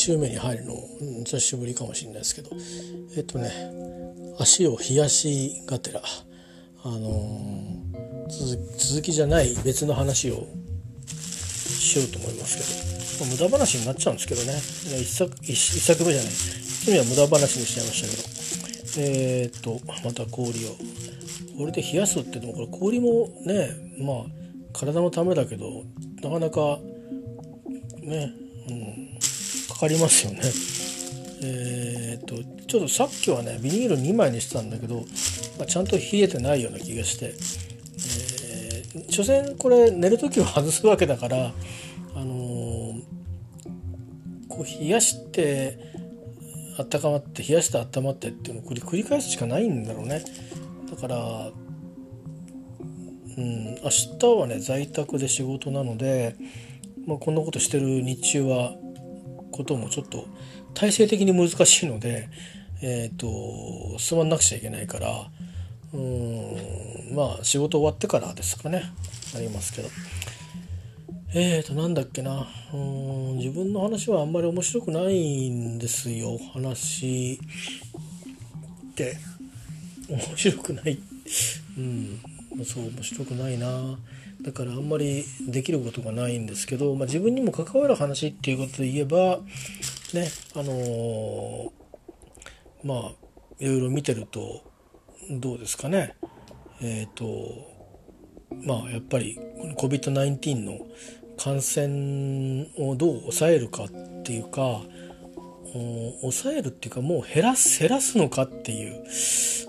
週目に入るの久しぶりかもしれないですけど。え、っとね足を冷やしがてらあの、続きじゃない別の話をしようと思いますけど、まあ、無駄話になっちゃうんですけどね。一作一作目じゃない。一目は無駄話にしちゃいましたけど。えー、っとまた氷を。これで冷やすってでもこれ氷もねまあ体のためだけどなかなかね、かりますよね。えー、っとちょっとさっきはねビニール2枚にしてたんだけど、まあ、ちゃんと冷えてないような気がして、えー、所詮これ寝る時は外すわけだから、あのー、こう冷やして温まって冷やして温まってっていうのを繰り返すしかないんだろうね。だからうん明日はね在宅で仕事なので、まあ、こんなことしてる日中はこともちょっと体制的に難しいので、えーと、進まなくちゃいけないからうんまあ仕事終わってからですかね。ありますけど。えーとなんだっけな。うん自分の話はあんまり面白くないんですよ。話って。面白くない。うんそう面白くないな。だからあんまりできることがないんですけど、まあ、自分にも関わる話っていうことで言えばねあのー、まあいろいろ見てるとどうですかね。えっ、ー、とまあやっぱり COVID-19 の感染をどう抑えるかっていうか抑えるっていうかもう減らす減らすのかっていう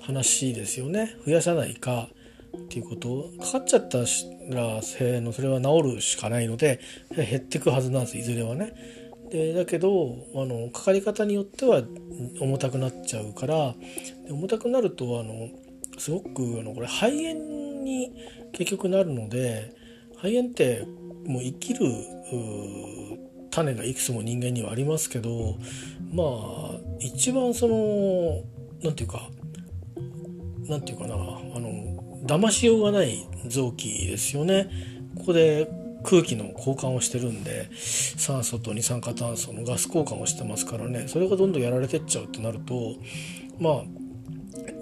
話ですよね。増やさないか。っていうことかかっちゃったらせのそれは治るしかないので減ってくはずなんですいずれはね。でだけどあのかかり方によっては重たくなっちゃうから重たくなるとあのすごくあのこれ肺炎に結局なるので肺炎ってもう生きる種がいくつも人間にはありますけどまあ一番その何て言うか何て言うかなあの騙しようがない臓器ですよね。ここで空気の交換をしてるんで酸素と二酸化炭素のガス交換をしてますからねそれがどんどんやられてっちゃうってなるとまあ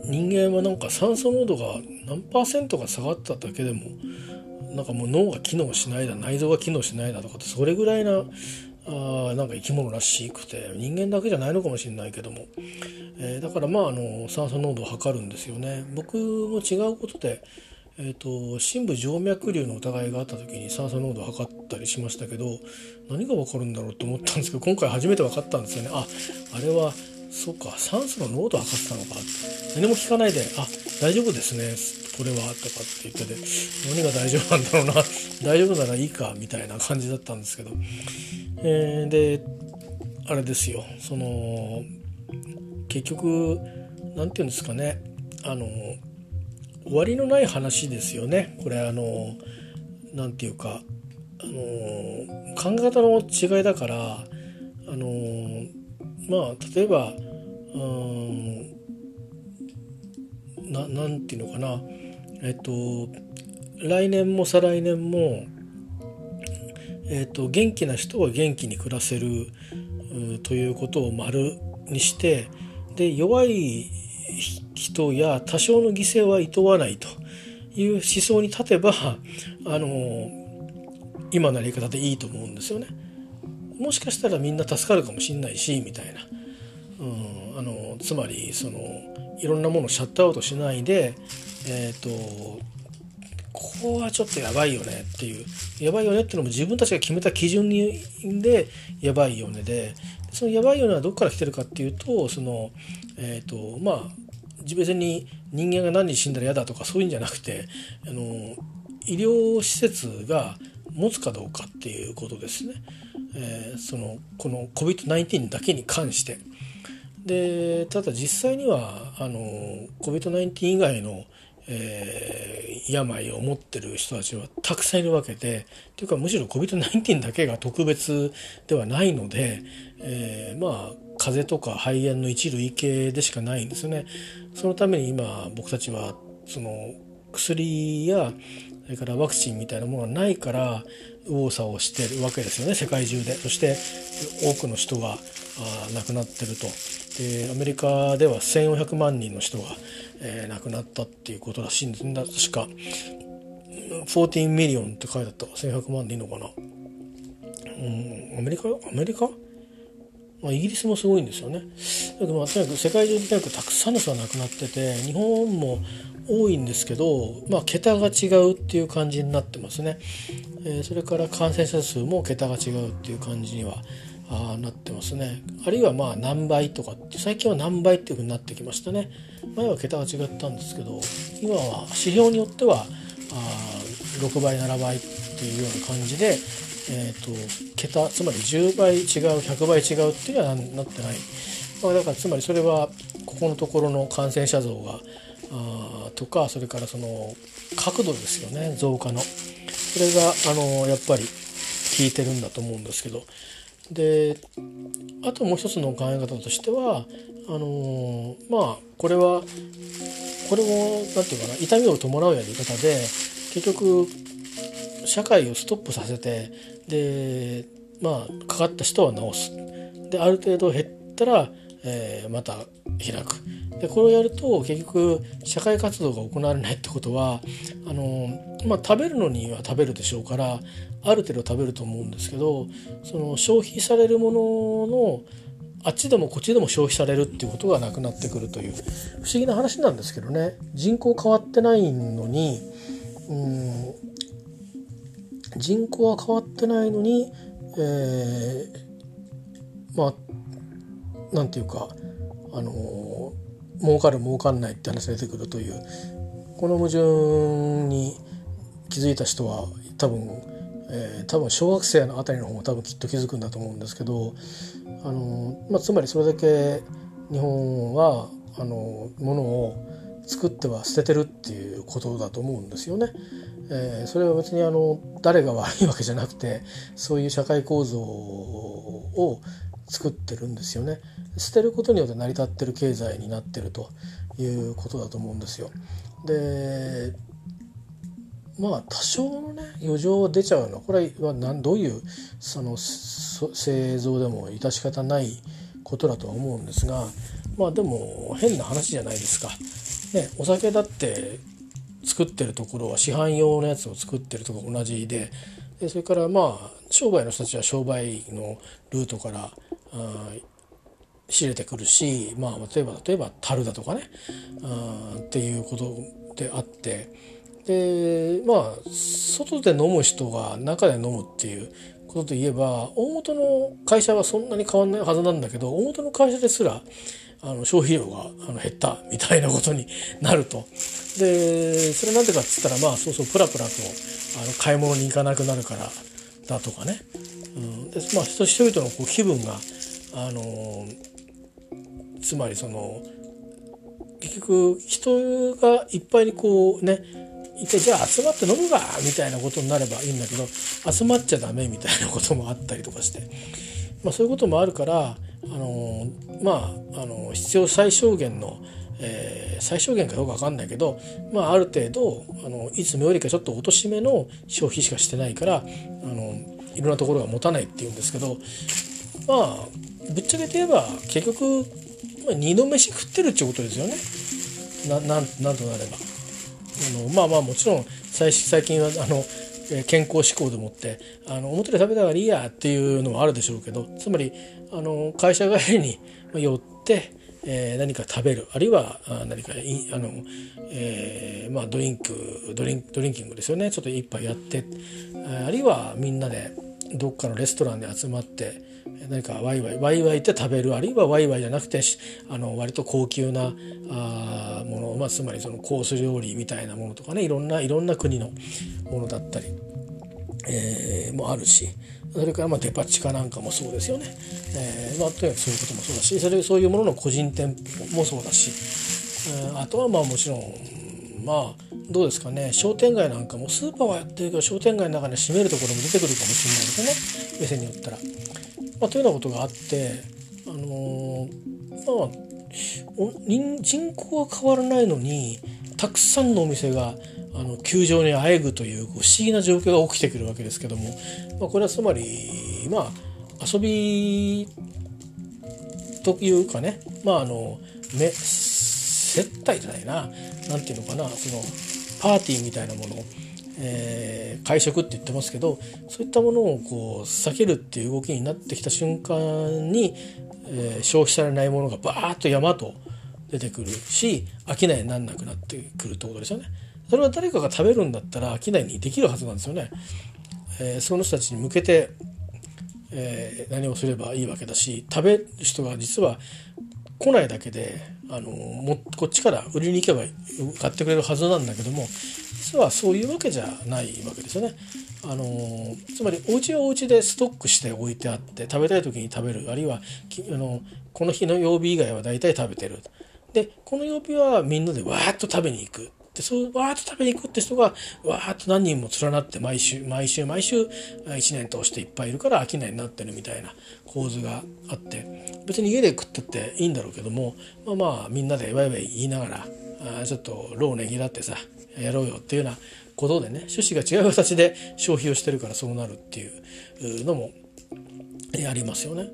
人間はなんか酸素濃度が何パーセントが下がっただけでもなんかもう脳が機能しないだ内臓が機能しないだとかってそれぐらいなあなんか生き物らしくて人間だけじゃないのかもしれないけども、えー、だからまああの酸素濃度を測るんですよね。僕も違うことで、えーと、深部静脈瘤の疑いがあった時に酸素濃度を測ったりしましたけど何が分かるんだろうと思ったんですけど今回初めて分かったんですよね。ああれはそうか酸素の濃度を測ってたのか何も聞かないで「あ大丈夫ですね。これは」とかって言ってて何が大丈夫なんだろうな。大丈夫ならいいかみたいな感じだったんですけど。えー、であれですよ。その結局何て言うんですかね。あの終わりのない話ですよね。これあの何て言うかあの考え方の違いだからまあ例えばうんななんていうのかなえっと来年も再来年もえーと、元気な人は元気に暮らせるということを丸にしてで弱い人や多少の犠牲はいとわないという思想に立てばあの今のやり方でいいと思うんですよね。もしかしたらみんな助かるかもしんないしみたいな、うん、あのつまりそのいろんなものをシャットアウトしないで、えーとここはちょっとやばいよねっていうやばいよねっていうのも自分たちが決めた基準でやばいよねでそのやばいよねはどこから来てるかっていうとそのえっ、ー、とまあ別に人間が何人死んだら嫌だとかそういうんじゃなくてあの医療施設が持つかどうかっていうことですね。えー、そのこの COVID-19 だけに関してでただ実際にはあの COVID-19 以外のえー、病を持ってる人たちはたくさんいるわけでというかむしろ COVID-19 だけが特別ではないので、えー、まあ風邪とか肺炎の一類型でしかないんですよね。そのために今僕たちはその薬や、それからワクチンみたいなものがないから右往左往してるわけですよね世界中で。そして多くの人が亡くなってると。でアメリカでは1400万人の人が、えー、亡くなったっていうことらしいんです。ね確か14 million って書いてあった。1100万でいいのかな。うんアメリカ？アメリカ？まあ、イギリスもすごいんですよね。だけどまあとにかく世界中でとにかくたくさんの人が亡くなってて日本も多いんですけど、まあ、桁が違うっていう感じになってますね。え、それから感染者数も桁が違うっていう感じにはあなってますね。あるいはまあ何倍とかって最近は何倍っていうふうになってきましたね。前は桁が違ったんですけど今は指標によってはあ6倍7倍っていうような感じでえーと、桁つまり10倍違う100倍違うっていうのはなってない、まあ、だからつまりそれはここのところの感染者増があとかそれからその角度ですよね増加のそれがあのやっぱり効いてるんだと思うんですけど。であともう一つの考え方としてはあのまあこれはこれも何て言うかな痛みを伴うやり方で結局社会をストップさせてでまあかかった人は治す。である程度減ったら、えー、また開く。でこれをやると結局社会活動が行われないってことはあの、まあ、食べるのには食べるでしょうからある程度食べると思うんですけどその消費されるもののあっちでもこっちでも消費されるっていうことがなくなってくるという不思議な話なんですけどね。人口変わってないのにうん人口は変わってないのに、えー、まあなんていうかあの儲かる儲かんないって話が出てくるというこの矛盾に気づいた人は多分、えー、多分小学生のあたりの方も多分きっと気づくんだと思うんですけどあの、まあ、つまりそれだけ日本はあのものを作っては捨ててるっていうことだと思うんですよね。えー、それは別にあの誰が悪いわけじゃなくてそういう社会構造を作ってるんですよね。捨てることによって成り立ってる経済になってるということだと思うんですよ。でまあ多少のね余剰出ちゃうのこれは何どういうその製造でも致し方ないことだとは思うんですがまあでも変な話じゃないですか。ね、お酒だって作ってるところは市販用のやつを作ってるとこ同じででそれからまあ商売の人たちは商売のルートからあ仕入れてくるし、まあ、例えば例えば樽だとかねっていうことであってでまあ外で飲む人が中で飲むっていうことで言えば大元の会社はそんなに変わんないはずなんだけど大元の会社ですらあの消費量があの減ったみたいなことになると。でそれなんでかっつったらまあそうそうプラプラとあの買い物に行かなくなるからだとかね。うん、でまあ人々のこう気分があのつまりその結局人がいっぱいにこうね一回じゃあ集まって飲むかみたいなことになればいいんだけど集まっちゃダメみたいなこともあったりとかして、まあ、そういうこともあるからあのまああの必要最小限の、えー、最小限かどうか分かんないけど、まあ、ある程度あのいつもよりかちょっと落としめの消費しかしてないからあのいろんなところが持たないっていうんですけどまあぶっちゃけて言えば結局、まあ、二度飯食ってるっていうことですよねななんなんとなれば。あのまあまあもちろん最最近はあの健康志向でもってあの表で食べたからいいやっていうのはあるでしょうけどつまりあの会社帰りに寄って、えー、何か食べるあるいは何かあの、えーまあ、ドリンクドリンドリンキングですよねちょっと一杯やってあるいはみんなでどっかのレストランで集まって何かワイワイワイワイって食べるあるいはワイワイじゃなくてあの割と高級なあもの、まあ、つまりそのコース料理みたいなものとかねいろんないろんな国のものだったり、えー、もあるしそれからまあデパ地下なんかもそうですよね、えーまあ、とにかくそういうこともそうだしそれそういうものの個人店舗もそうだし、えー、あとはまあもちろんまあどうですかね。商店街なんかもスーパーはやってるけど商店街の中で閉めるところも出てくるかもしれないですね。目線によったら。まあ、というようなことがあってあのー、まあ人口は変わらないのにたくさんのお店があの球場にあえぐという不思議な状況が起きてくるわけですけども、まあ、これはつまりまあ遊びというかね。まああのめ接待じゃないな。何ていうのかなそのパーティーみたいなものえー、会食って言ってますけどそういったものをこう避けるっていう動きになってきた瞬間に、えー、消費されないものがバーッと山と出てくるし飽きないになんなくなってくるってことですよね。それは誰かが食べるんだったら飽きないにできるはずなんですよね。えー、その人たちに向けて、えー、何をすればいいわけだし食べる人が実は来ないだけであのもこっちから売りに行けば買ってくれるはずなんだけども実はそういうわけじゃないわけですよね。あのつまりお家はお家でストックして置いてあって食べたい時に食べる。あるいはあのこの日の曜日以外は大体食べてる。でこの曜日はみんなでわーっと食べに行く。そうわーっと食べに行くって人がわーっと何人も連なって毎週毎週毎週1年通していっぱいいるから飽きないになってるみたいな構図があって別に家で食ってっていいんだろうけどもまあまあみんなでワイワイ言いながらあちょっとローねぎらってさやろうよっていうようなことでね趣旨が違う形で消費をしてるからそうなるっていうのもありますよね。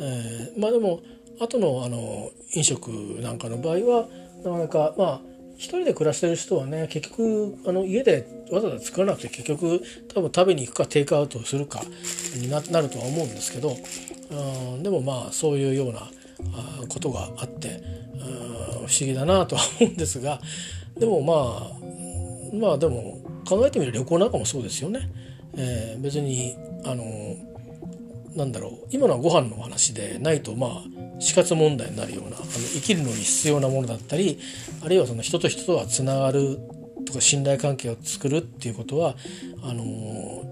えー、まあでも後のあの飲食なんかの場合はなかなかまあ一人で暮らしてる人はね結局あの家でわざわざ作らなくて結局多分食べに行くかテイクアウトするかになるとは思うんですけどうんでもまあそういうようなあことがあって不思議だなとは思うんですがでもまあまあでも考えてみる旅行なんかもそうですよね。えー、別にあのなんだろう今のはご飯の話でないとまあ死活問題になるようなあの生きるのに必要なものだったりあるいはその人と人とはつながるとか信頼関係を作るっていうことはあの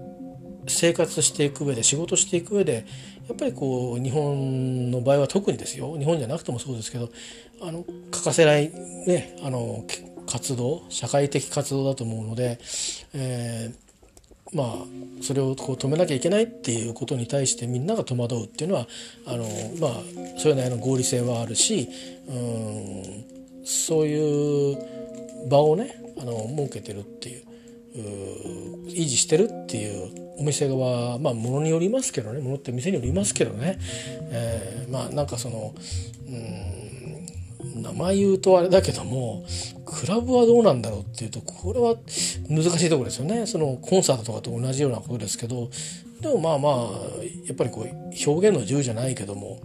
生活していく上で仕事していく上でやっぱりこう日本の場合は特にですよ。日本じゃなくてもそうですけどあの欠かせないねあの活動社会的活動だと思うので、えーまあそれをこう止めなきゃいけないっていうことに対してみんなが戸惑うっていうのはあのまあそれなりの合理性はあるしうんそういう場をねあの設けてるっていう維持してるっていうお店側まあものによりますけどねものって店によりますけどね、えー、まあなんかそのうん名前言うとあれだけどもクラブはどうなんだろうっていうとこれは難しいところですよね。そのコンサートとかと同じようなことですけどでもまあまあやっぱりこう表現の自由じゃないけども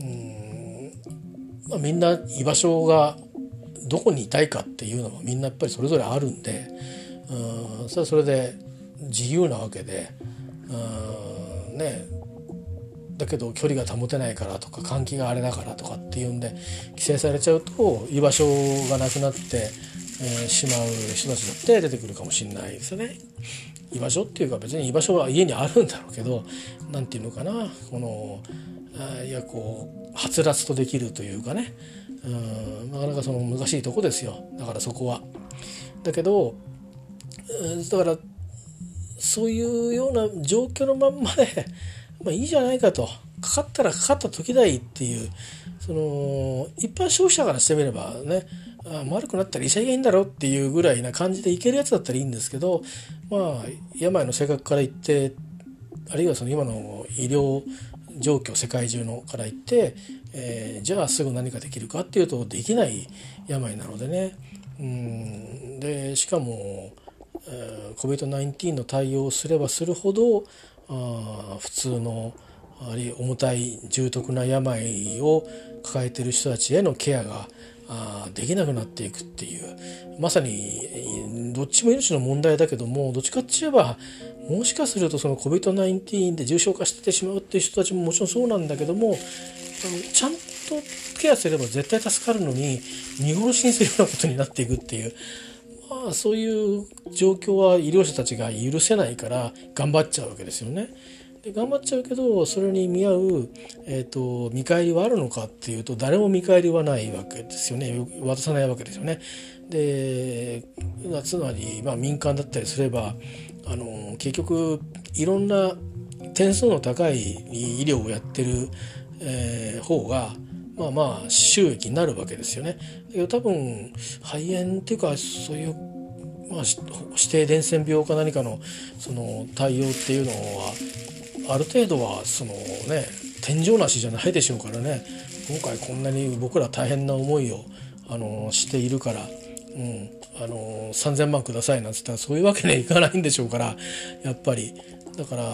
うん、まあ、みんな居場所がどこにいたいかっていうのはみんなやっぱりそれぞれあるんでうんそれはそれで自由なわけでうんねだけど距離が保てないからとか換気があれだからとかっていうんで規制されちゃうと居場所がなくなって、えー、しまう人たちだって出てくるかもしれないですよね。居場所っていうか別に居場所は家にあるんだろうけど何て言うのかなこのあいやこうはつらつとできるというかねうんなかなかその難しいとこですよだからそこは。だけどだからそういうような状況のまんまでまあいいじゃないかと。かかったらかかった時だいっていうその一般消費者からしてみればねあ悪くなったら医者がいいんだろうっていうぐらいな感じでいけるやつだったらいいんですけどまあ病の性格から言ってあるいはその今の医療状況世界中のから言って、えー、じゃあすぐ何かできるかっていうとできない病なのでね。うん。でしかも、えー、COVID-19 の対応をすればするほど普通のあるいは重たい重篤な病を抱えている人たちへのケアができなくなっていくっていう。まさにどっちも命の問題だけどもどっちかって言えばもしかするとその COVID-19 で重症化してしまうっていう人たちももちろんそうなんだけどもちゃんとケアすれば絶対助かるのに見殺しにするようなことになっていくっていう。まあそういう状況は医療者たちが許せないから頑張っちゃうわけですよね。で頑張っちゃうけどそれに見合う、えーと、見返りはあるのかっていうと誰も見返りはないわけですよね渡さないわけですよね。でつまり、まあ、民間だったりすればあの結局いろんな点数の高い医療をやってる、えー、方がまあまあ収益になるわけですよね。だけど多分肺炎っていうかそういうまあ、指定伝染病か何かのその対応っていうのはある程度はそのね天井なしじゃないでしょうからね。今回こんなに僕ら大変な思いをあのしているから、うん、あの3,000万くださいなんつったらそういうわけにはいかないんでしょうからやっぱり。だから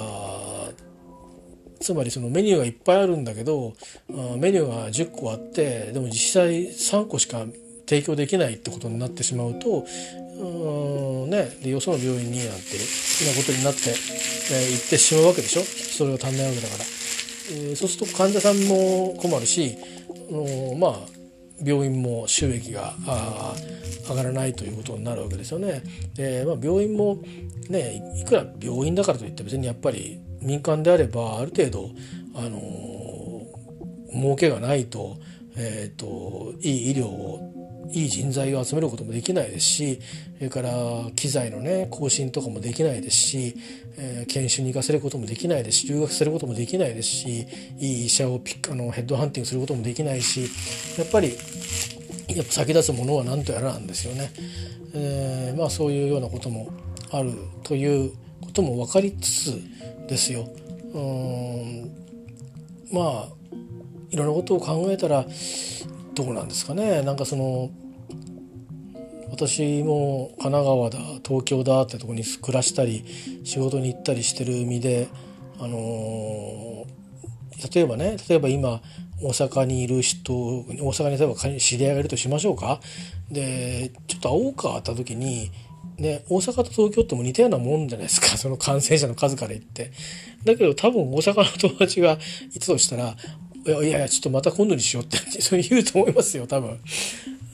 つまりそのメニューがいっぱいあるんだけどメニューが10個あってでも実際3個しか提供できないってことになってしまうとうん。ねでよその病院になんてなことになって、えー、行ってしまうわけでしょ？それが足んないわけだから、えー、そうすると患者さんも困るし、うん、まあ病院も収益が上がらないということになるわけですよね。で、まあ、病院もねいくら病院だからといって別にやっぱり民間であればある程度あの儲けがないと,、えーと、いい医療をいい人材を集めることもできないですしそれから機材のね更新とかもできないですし、えー、研修に行かせることもできないですし留学することもできないですしいい医者をピッあのヘッドハンティングすることもできないしやっぱりやっぱ先立つものは何とやらなんですよね。えー、まあそういうようなこともあるということも分かりつつですよ。うんまあいろんなことを考えたらどうなんですかね。なんかその私も神奈川だ東京だってとこに暮らしたり仕事に行ったりしてる身であのー、例えばね例えば今大阪にいる人大阪に例えば知り合いがいるとしましょうか。でちょっと会おうかってった時にね、大阪と東京っても似たようなもんじゃないですか、その感染者の数から言って。だけど多分大阪の友達がいたとしたら、いやいや、ちょっとまた今度にしようって、言うと思いますよ、多分。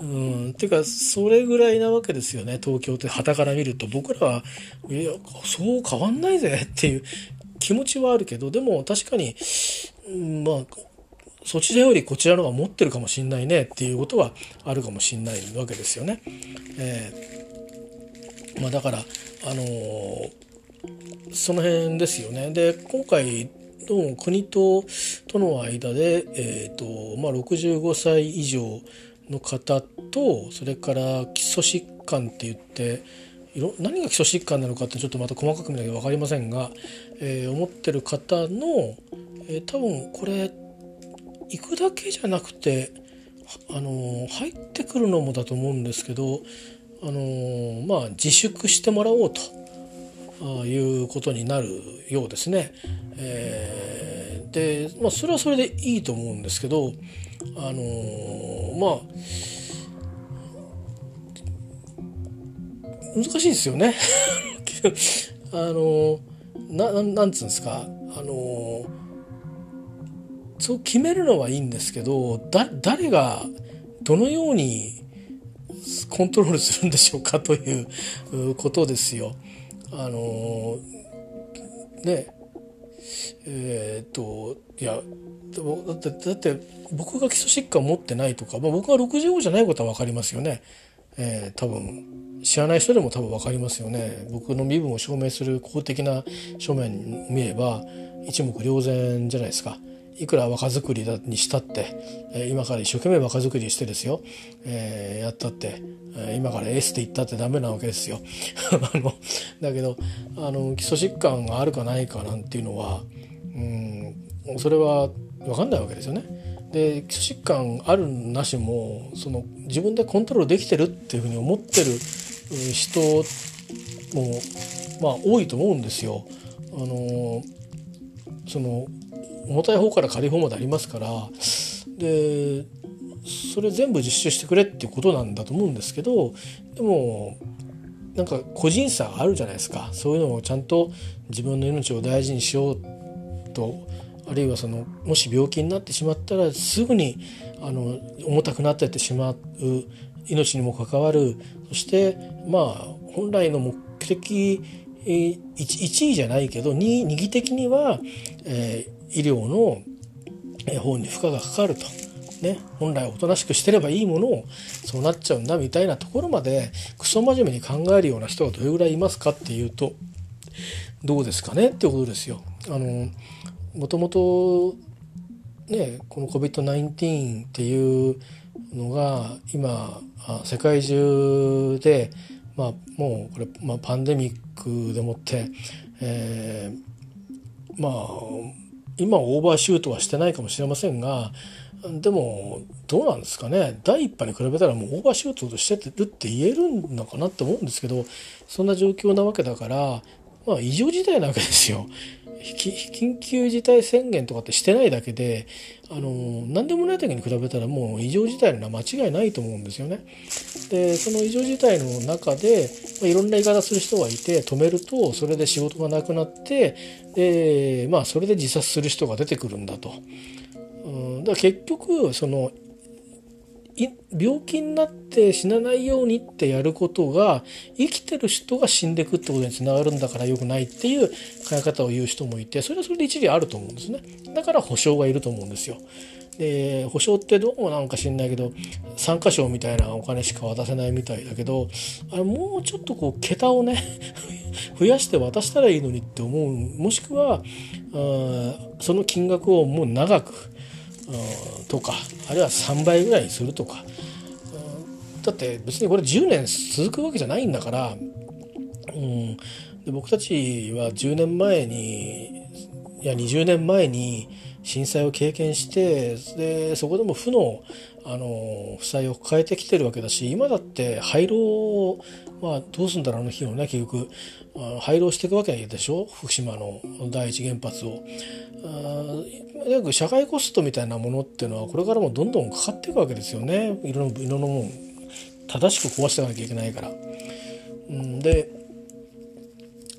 うん、てか、それぐらいなわけですよね、東京って旗から見ると。僕らは、いや、そう変わんないぜっていう気持ちはあるけど、でも確かに、うん、まあ、そちらよりこちらの方が持ってるかもしんないねっていうことはあるかもしんないわけですよね。えーまあ、だからあのー、その辺ですよね。で今回どうも国ととの間で、えーとまあ、65歳以上の方とそれから基礎疾患って言って何が基礎疾患なのかってちょっとまた細かく見なきゃ分かりませんが、えー、思ってる方の、えー、多分これ行くだけじゃなくてあの入ってくるのもだと思うんですけどあのまあ、自粛してもらおうと。いうことになるようですね。えー、で、まあ、それはそれでいいと思うんですけど、あのまあ難しいですよね。あのななんつうんですか？あのそう決めるのはいいんですけどだ誰がどのようにコントロールするんでしょうかということですよ。あのねえー、っといやだってだって僕が基礎疾患持ってないとか、まあ、僕が65じゃないことは分かりますよね。えー、多分知らない人でも多分分かりますよね。僕の身分を証明する公的な書面見れば一目瞭然じゃないですか。いくら若作りにしたって、え今から一生懸命若作りしてですよ、えー、やったって、え今からエースで言ったってダメなわけですよ。あのだけどあの基礎疾患があるかないかなんていうのはうんそれは分かんないわけですよね。で基礎疾患あるなしもその自分でコントロールできてるっていうふうに思ってる人もまあ多いと思うんですよ。あのその重たい方から軽い方までありますからでそれ全部実習してくれっていうことなんだと思うんですけどでもなんか個人差があるじゃないですか。そういうのをちゃんと自分の命を大事にしようとあるいはそのもし病気になってしまったらすぐにあの重たくなってってしまう命にも関わる。そしてまあ本来の目的 1, 位じゃないけど 2, 2義的には、え医療の方に負荷がかかると。ね、本来おとなしくしてればいいものをそうなっちゃうんだみたいなところまでクソ真面目に考えるような人がどれぐらいいますかっていうとどうですかね？ってことですよ。あのもともとねこの COVID-19 っていうのが今世界中でまあ、もうこれ、まあ、パンデミックでもって、えー、まあ今オーバーシュートはしてないかもしれませんがでもどうなんですかね第1波に比べたらもうオーバーシュートしてるって言えるのかなって思うんですけどそんな状況なわけだからまあ異常事態なわけですよ。緊急事態宣言とかってしてないだけであの何でもない時に比べたらもう異常事態のは間違いないと思うんですよね。でその異常事態の中で、まあ、いろんな言い方する人がいて止めるとそれで仕事がなくなってで、まあ、それで自殺する人が出てくるんだと。うん、だから結局その病気になって死なないようにってやることが生きてる人が死んでくってことにつながるんだから良くないっていう考え方を言う人もいてそれはそれで一理あると思うんですね。だから保証がいると思うんですよ。で保証ってどうもなんか知んないけど参加賞みたいなお金しか渡せないみたいだけどあれもうちょっとこう桁をね 増やして渡したらいいのにって思う。もしくはあその金額をもう長くとかあるいは3倍ぐらいするとか。だって別にこれ10年続くわけじゃないんだから、うん、で僕たちは10年前にいや20年前に震災を経験してでそこでも負のあの負債を抱えてきてるわけだし今だって廃炉を、まあ、どうすんだろうあの日をね結局。廃炉していくわけでしょ？福島の第一原発を。あく社会コストみたいなものっていうのはこれからもどんどんかかっていくわけですよねいろんなもん正しく壊していかなきゃいけないから。ん、で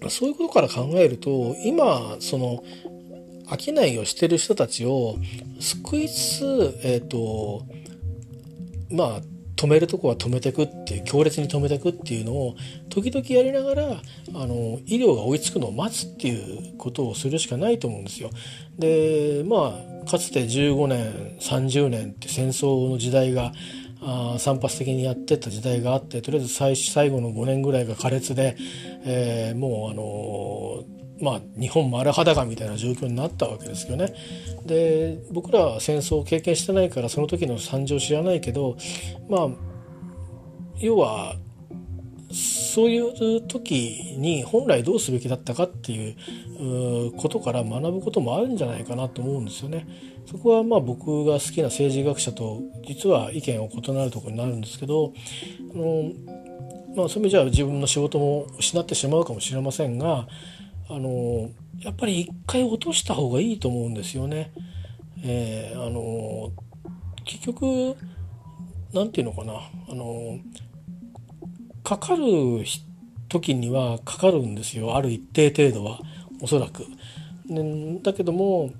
そういうことから考えると今その商いをしてる人たちを救いつつえっ、ー、とまあ止めるとこは止めてくっていう強烈に止めてくっていうのを時々やりながらあの医療が追いつくのを待つっていうことをするしかないと思うんですよ。でまあかつて15年30年って戦争の時代があ散発的にやってた時代があってとりあえず最最後の5年ぐらいが苛烈で、えー、もうあのまあ、日本丸裸みたいな状況になったわけですよね。で僕らは戦争を経験してないからその時の惨状知らないけどまあ要はそういう時に本来どうすべきだったかっていうことから学ぶこともあるんじゃないかなと思うんですよね。そこはまあ僕が好きな政治学者と実は意見を異なるところになるんですけどあの、まあ、そういう意味じゃ自分の仕事も失ってしまうかもしれませんがあのやっぱり一回落とした方がいいと思うんですよね。えー、あの結局何て言うのかなあのかかる時にはかかるんですよある一定程度はおそらく。だけども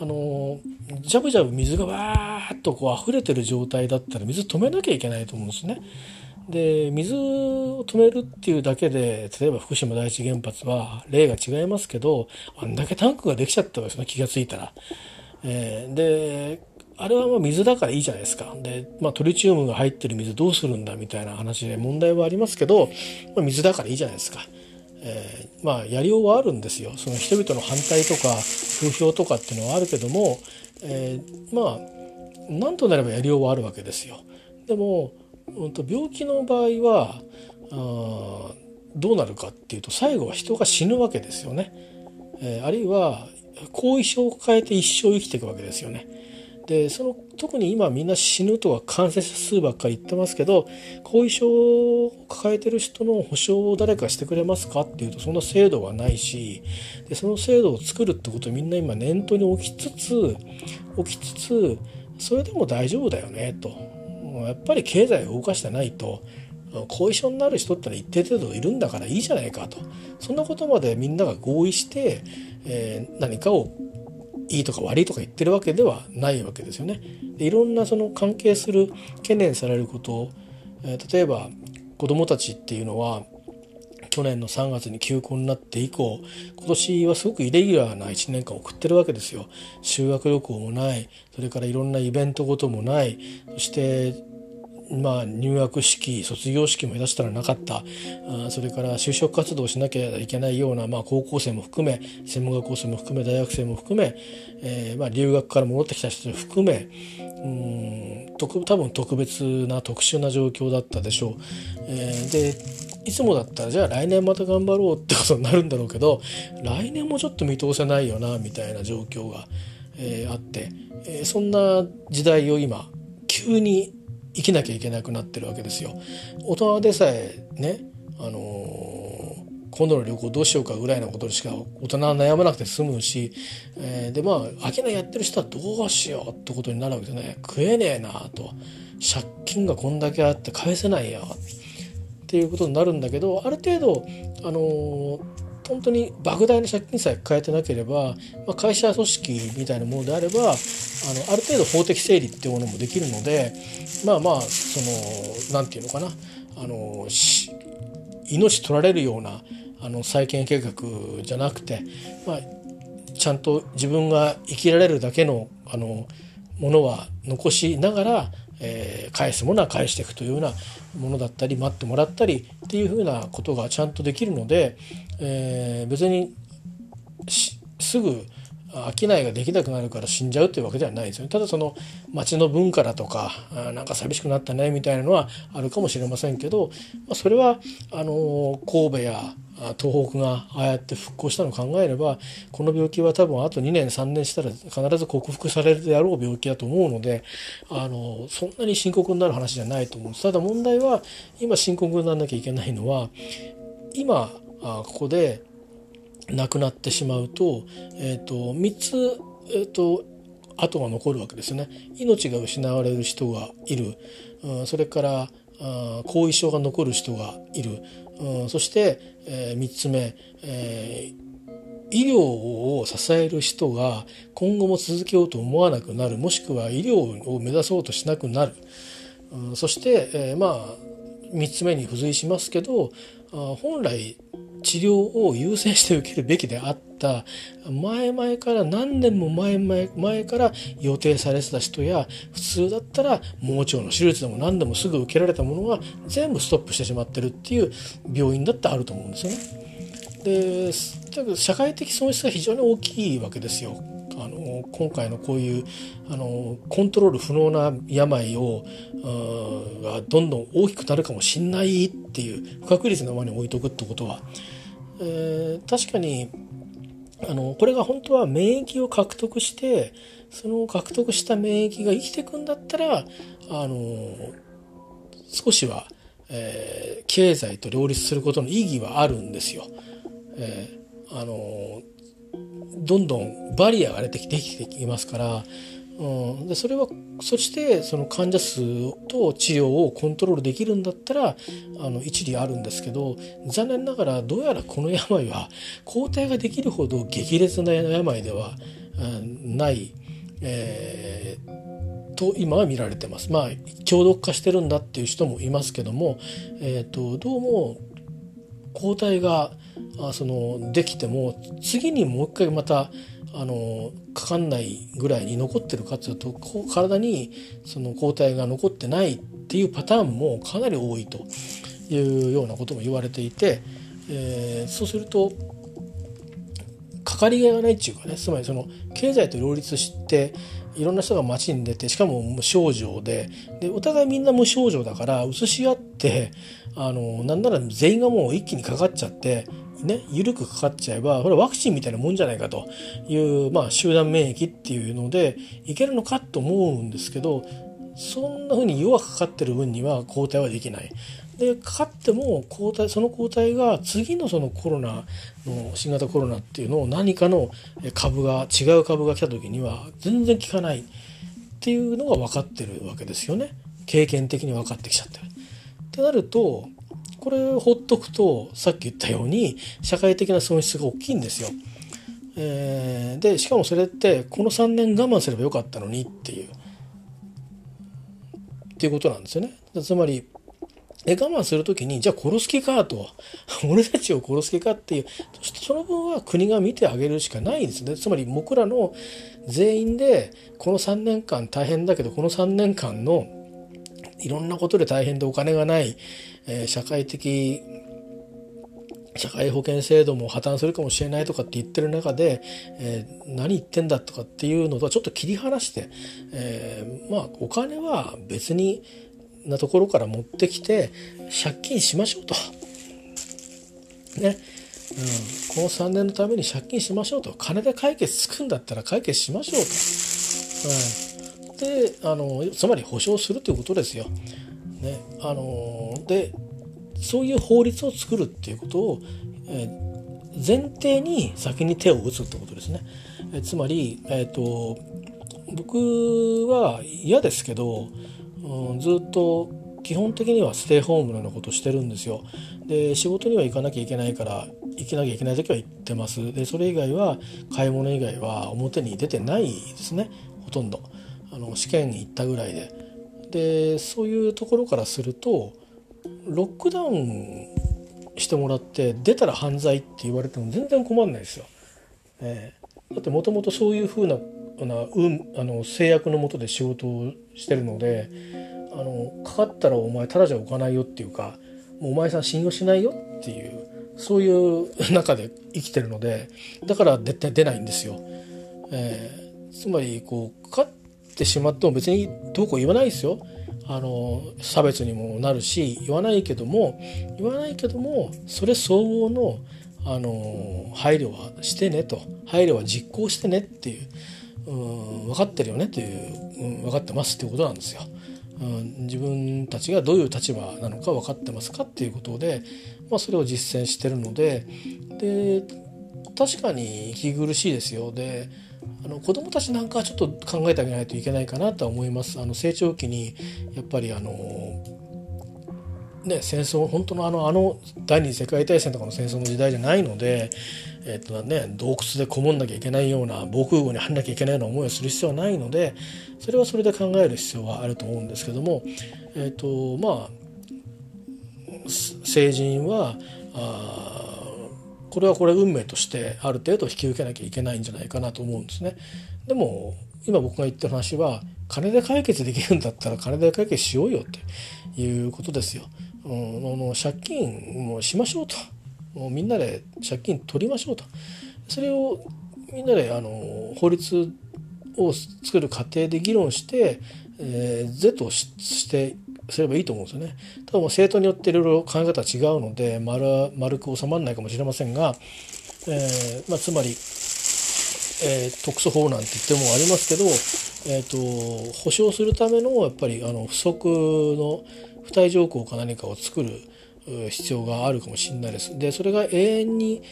あのジャブジャブ水がわーっとこう溢れてる状態だったら水止めなきゃいけないと思うんですね。で水を止めるっていうだけで例えば福島第一原発は例が違いますけどあんだけタンクができちゃったわけですね気が付いたら。えー、であれはまあ水だからいいじゃないですか。で、まあ、トリチウムが入ってる水どうするんだみたいな話で問題はありますけど、まあ、水だからいいじゃないですか。えー、まあやりようはあるんですよ。その人々の反対とか風評とかっていうのはあるけども、えー、まあなんとなればやりようはあるわけですよ。でも病気の場合はあどうなるかっていうと最後は人が死ぬわけですよね。えー、あるいは後遺症を抱えて一生生きていくわけですよね。でその特に今みんな死ぬとは感染者数ばっかり言ってますけど後遺症を抱えてる人の保証を誰かしてくれますかっていうとそんな制度はないしでその制度を作るってことをみんな今念頭に置きつつ置きつつそれでも大丈夫だよねとやっぱり経済を動かしてないと後遺症になる人ってのは一定程度いるんだからいいじゃないかとそんなことまでみんなが合意して、えー、何かをいいとか悪いとか言ってるわけではないわけですよね。でいろんなその関係する懸念されることを、えー、例えば子どもたちっていうのは去年の3月に休校になって以降今年はすごくイレギュラーな1年間を送ってるわけですよ。修学旅行もないそれからいろんなイベントごともないそしてまあ、入学式卒業式も下手したらなかったあそれから就職活動をしなきゃいけないような、まあ、高校生も含め専門学校生も含め大学生も含め、えーまあ、留学から戻ってきた人含めうん多分特別な特殊な状況だったでしょう。えー、でいつもだったらじゃあ来年また頑張ろうってことになるんだろうけど来年もちょっと見通せないよなみたいな状況が、えー、あって、えー、そんな時代を今急に生きなきゃいけなくなってるわけですよ。大人でさえね、あのー、今度の旅行どうしようかぐらいのことにしか大人は悩まなくて済むし、えー、でまあ商いやってる人はどうしようってことになるわけでね食えねえなと借金がこんだけあって返せないよっていうことになるんだけどある程度あのー本当に莫大な借金さえ抱えてなければ、まあ、会社組織みたいなものであればあのある程度法的整理っていうものもできるのでまあまあその何て言うのかなあの命取られるようなあの再建計画じゃなくて、まあ、ちゃんと自分が生きられるだけのあのものは残しながらえー、返すものは返していくというようなものだったり待ってもらったりっていうふうなことがちゃんとできるので、えー、別にすぐ商いができなくなるから死んじゃうというわけではないですよね。ただその町の文化だとかあなんか寂しくなったねみたいなのはあるかもしれませんけど、まあ、それはあの神戸や東北がああやって復興したのを考えればこの病気は多分あと2年3年したら必ず克服されるであろう病気だと思うのであのそんなに深刻になる話じゃないと思うんです。ただ問題は今深刻にならなきゃいけないのは今あここで亡くなってしまうと,、えーと、3つ、えーと、後が残るわけですね。命が失われる人がいる、うん、それから後遺症が残る人がいる、うん、そして、えー、3つ目、えー医療を支える人が今後も続けようと思わなくなる。もしくは医療を目指そうとしなくなる、うん、そして、えー、まあ3つ目に付随しますけど本来治療を優先して受けるべきであった前々から何年も前々前から予定されてた人や普通だったら盲腸の手術でも何でもすぐ受けられたものが全部ストップしてしまってるっていう病院だってあると思うんですよね。で社会的損失が非常に大きいわけですよ。あの今回のこういうあのコントロール不能な病をがどんどん大きくなるかもしんないっていう不確率のままに置いとくってことは、えー、確かにあのこれが本当は免疫を獲得してその獲得した免疫が生きていくんだったらあの少しは、えー、経済と両立することの意義はあるんですよ。えー、あのどんどんバリアが出てきてきますから、うん、でそれはそしてその患者数と治療をコントロールできるんだったらあの一理あるんですけど残念ながらどうやらこの病は抗体ができるほど激烈な病では、うん、ない、えー、と今は見られてます。まあ強毒化してるんだっていう人もいますけども、えーとどうも抗体があそのできても次にもう一回またあのかかんないぐらいに残ってるかというと体にその抗体が残ってないっていうパターンもかなり多いというようなことも言われていて、えー、そうするとかかりがいがないっていうかねつまりその経済と両立していろんな人が街に出てしかも無症状ででお互いみんな無症状だから移し合ってあのなんなら全員がもう一気にかかっちゃってね、緩くかかっちゃえば、これワクチンみたいなもんじゃないかという、まあ、集団免疫っていうので、いけるのかと思うんですけど、そんな風に弱くかかってる分には抗体はできない。で、かかっても抗体、その抗体が次のそのコロナの、新型コロナっていうのを何かの株が、違う株が来た時には全然効かないっていうのが分かってるわけですよね。経験的に分かってきちゃってる。ってなると、これほっとくとさっき言ったように社会的な損失が大きいんですよ。えー、でしかもそれってこの3年我慢すればよかったのにっていうっていうことなんですよね。つまりえ我慢する時にじゃあ殺す気かと。俺たちを殺す気かっていう。その分は国が見てあげるしかないですね。つまり僕らの全員でこの3年間大変だけどこの3年間のいろんなことで大変でお金がない、えー、社会的社会保険制度も破綻するかもしれないとかって言ってる中で、えー、何言ってんだとかっていうのとはちょっと切り離して、えー、まあお金は別になところから持ってきて借金しましょうと。ね。うん、この3年のために借金しましょうと金で解決つくんだったら解決しましょうと、はい、であのつまり保証するということですよ。ね、あのでそういう法律を作るっていうことを、え、前提に先に手を打つってことですね。え、つまり、えーと、僕は嫌ですけど、うん、ずっと基本的にはステイホームのようなことをしてるんですよ。で仕事には行かなきゃいけないから行けなきゃいけない時は行ってます。でそれ以外は買い物以外は表に出てないですねほとんど。あの試験に行ったぐらいで。でそういうところからするとロックダウンしてもらって出たら犯罪って言われても全然困んないですよ。えー、だってもともとそういうふうなあの、あの制約のもとで仕事をしてるのであのかかったらお前ただじゃ置かないよっていうかもうお前さん信用しないよっていうそういう中で生きてるのでだから絶対出ないんですよ。えー、つまりこうかかってしまっても別にどうこう言わないですよ。あの差別にもなるし言わないけども言わないけどもそれ相応のあの配慮はしてねと配慮は実行してねっていう、うん、分かってるよねっていう、うん、分かってますっていうことなんですよ。うん、自分たちがどういう立場なのか分かってますかっていうことで、まあ、それを実践してるのでで確かに息苦しいですよであの子どもたちなんかはちょっと考えてあげないといけないかなとは思います。あの成長期にやっぱりあのね、戦争本当のあのあの第二次世界大戦とかの戦争の時代じゃないので、えっとね、洞窟でこもんなきゃいけないような防空壕に入んなきゃいけないような思いをする必要はないのでそれはそれで考える必要はあると思うんですけども、えっとまあ成人はあこれはこれ運命としてある程度引き受けなきゃいけないんじゃないかなと思うんですね。でも今僕が言ってる話は金で解決できるんだったら金で解決しようよっていうことですよ。うん、あの借金もしましょうともうみんなで借金取りましょうとそれをみんなであの法律を作る過程で議論して、えー、是としてすればいいと思うんですよね。ただもう政党によっていろいろ考え方は違うので丸丸く収まらないかもしれませんが、えーまあ、つまり、えー、特措法なんて言ってもありますけど、えーと、保障するためのやっぱりあの不足の付帯条項か何かを作る必要があるかもしれないです。でそれが永遠に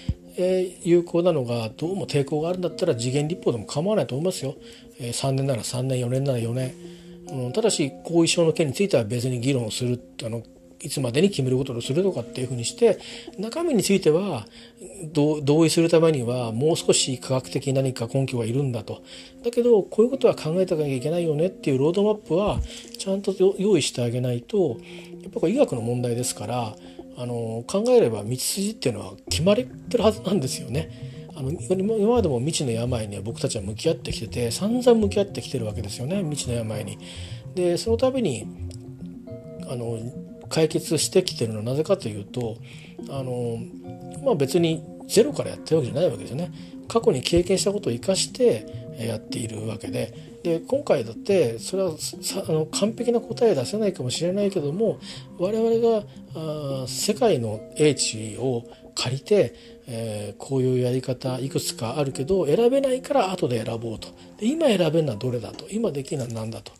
有効なのがどうも抵抗があるんだったら次元立法でも構わないと思いますよ。3年なら3年4年なら4年。うん、ただし後遺症の件については別に議論をするあのいつまでに決めることをするとかっていうふうにして中身については同意するためにはもう少し科学的に何か根拠がいるんだとだけどこういうことは考えておかなきゃいけないよねっていうロードマップはちゃんと用意してあげないとやっぱこれ医学の問題ですからあの考えれば道筋っていうのは決まってるはずなんですよね。あの今までも未知の病には僕たちは向き合ってきてて散々向き合ってきてるわけですよね未知の病に。でその度にあの解決してきてるのはなぜかというとあの、まあ、別にゼロからやってるわけじゃないわけですよね。過去に経験したことを生かしてやっているわけでで今回だってそれはあの完璧な答え出せないかもしれないけども我々があ世界の英知を借りて、えー、こういうやり方いくつかあるけど選べないから後で選ぼうと。で今選べるのはどれだと。今できるのは何だと。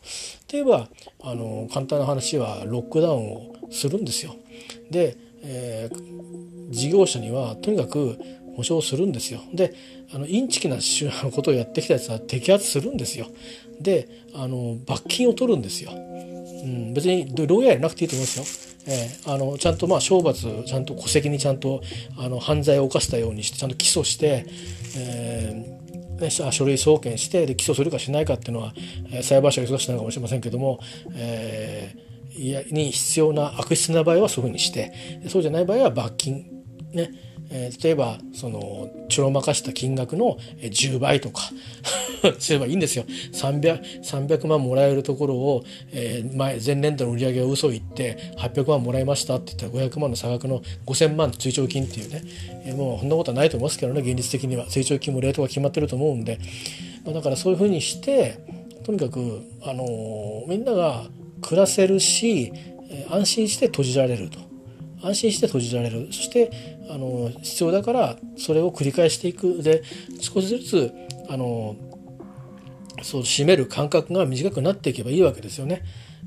例えばあの簡単な話はロックダウンをするんですよ。で、えー、事業者にはとにかく保証するんですよ。であのインチキなことをやってきたやつは摘発するんですよ。であの罰金を取るんですよ。うん、別に牢屋やらなくていいと思いますよ。えー、あのちゃんとまあ懲罰ちゃんと戸籍にちゃんとあの犯罪を犯したようにしてちゃんと起訴して、えーね、書類送検してで起訴するかしないかっていうのは、えー、裁判所が忙しくなるかもしれませんけども、えー、に必要な悪質な場合はそういうふうにしてそうじゃない場合は罰金ねえー、例えばそのちょろまかした金額の10倍とか すればいいんですよ。300, 300万もらえるところを、えー、前前年度の売り上げを嘘言って800万もらいましたって言ったら500万の差額の5000万追徴金っていうね、えー、もうそんなことはないと思いますけどね現実的には。追徴金もレートが決まってると思うんで、まあ、だからそういうふうにしてとにかく、あのー、みんなが暮らせるし安心して閉じられると。安心して閉じられる。そしてあの必要だからそれを繰り返していくで少しずつあのそう締める間隔が短くなっていけばいいわけですよね。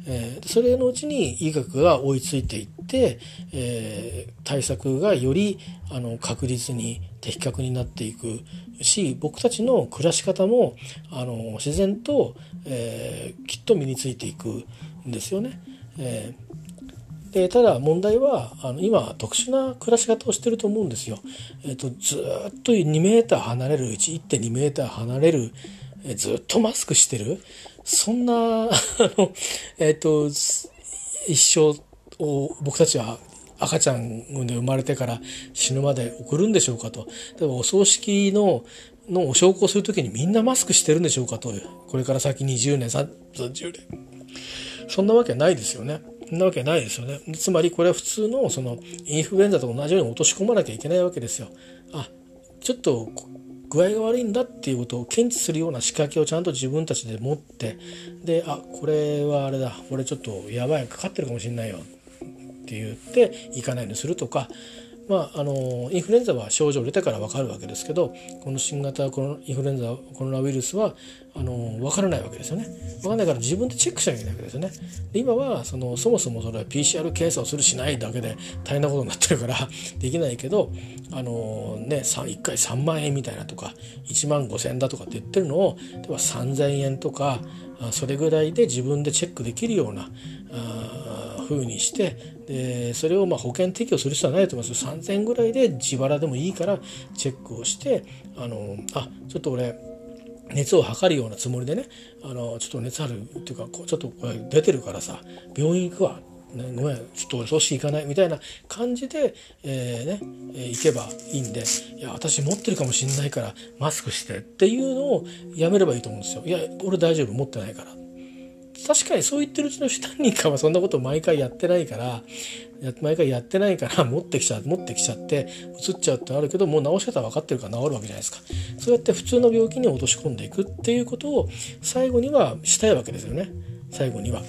えー、それのうちに医学が追いついていって、えー、対策がよりあの確実に的確になっていくし僕たちの暮らし方もあの自然と、えー、きっと身についていくんですよね。えーでただ問題はあの今特殊な暮らし方をしてると思うんですよ。えっと、ずっと2メーター離れる1.2メーター離れるえずっとマスクしてるそんな あのえっと一生を僕たちは赤ちゃんで生まれてから死ぬまで送るんでしょうかと。でもお葬式ののお証拠をする時にみんなマスクしてるんでしょうかと。これから先20年、30年。そんなわけないですよね。なわけないですよね。つまりこれは普通のそのインフルエンザと同じように落とし込まなきゃいけないわけですよ。あ、ちょっと具合が悪いんだっていうことを検知するような仕掛けをちゃんと自分たちで持ってであこれはあれだこれちょっとやばいかかってるかもしんないよって言って行かないようにするとかまあ、あのインフルエンザは症状出てから分かるわけですけどこの新型コロインフルエンザコロナウイルスはあの分からないわけですよね。分からないから自分でチェックしなきゃいけないわけですよね。で今はそのそもそもそれは PCR 検査をするしないだけで大変なことになってるから できないけどあのね1回3万円みたいなとか1万5千円だとかって言ってるのを例えば3,000円とかそれぐらいで自分でチェックできるような風にしてでそれをま保険適用する必要はないと思います。3000円ぐらいで自腹でもいいからチェックをしてあのあちょっと俺熱を測るようなつもりでねあのちょっと熱あるっていうかちょっとこれ出てるからさ病院行くわね、ごめんちょっと俺葬式行かないみたいな感じで、えー、ね、え、行けばいいんでいや私持ってるかもしんないからマスクしてっていうのをやめればいいと思うんですよ。いや俺大丈夫持ってないから。確かにそう言ってるうちの何人かはそんなこと毎回やってないから毎回やってないから持ってきちゃ持ってきちゃって移っちゃうってあるけどもう治し方分かってるから治るわけじゃないですか。そうやって普通の病気に落とし込んでいくっていうことを最後にはしたいわけですよね。最後には。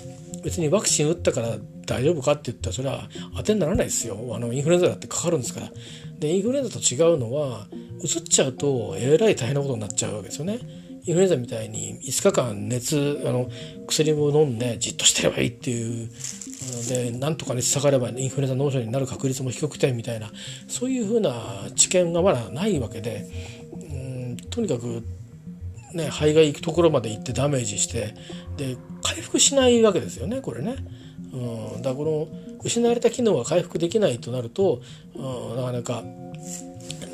別にワクチン打ったから大丈夫かって言ったらそれは当てにならないですよ。あのインフルエンザだってかかるんですから。でインフルエンザと違うのは移っちゃうとえらい大変なことになっちゃうわけですよね。インフルエンザみたいに5日間熱あの薬を飲んでじっとしてればいいっていうでなんとか熱下がればインフルエンザ脳症になる確率も低くてみたいなそういうふうな知見がまだないわけでうんとにかくね肺が行くところまで行ってダメージしてで回復しないわけですよねこれね。うん、だからこの失われた機能が回復できないとなると、うん、なかなか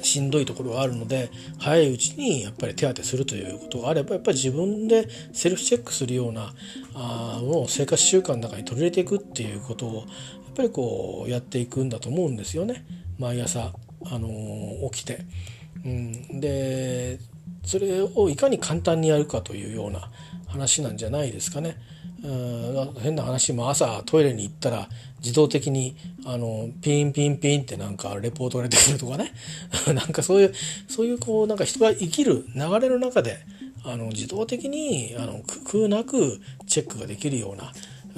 しんどいところがあるので早いうちにやっぱり手当てするということがあればやっぱり自分でセルフチェックするようなあもう生活習慣の中に取り入れていくっていうことをやっぱりこうやっていくんだと思うんですよね毎朝、あのー、起きて。うん、でそれをいかに簡単にやるかというような話なんじゃないですかね。うん変な話も朝トイレに行ったら自動的にあのピンピンピンってなんかレポートが出てくるとかね。なんかそういうそういうこうなんか人が生きる流れの中であの自動的にあの工夫なくチェックができるような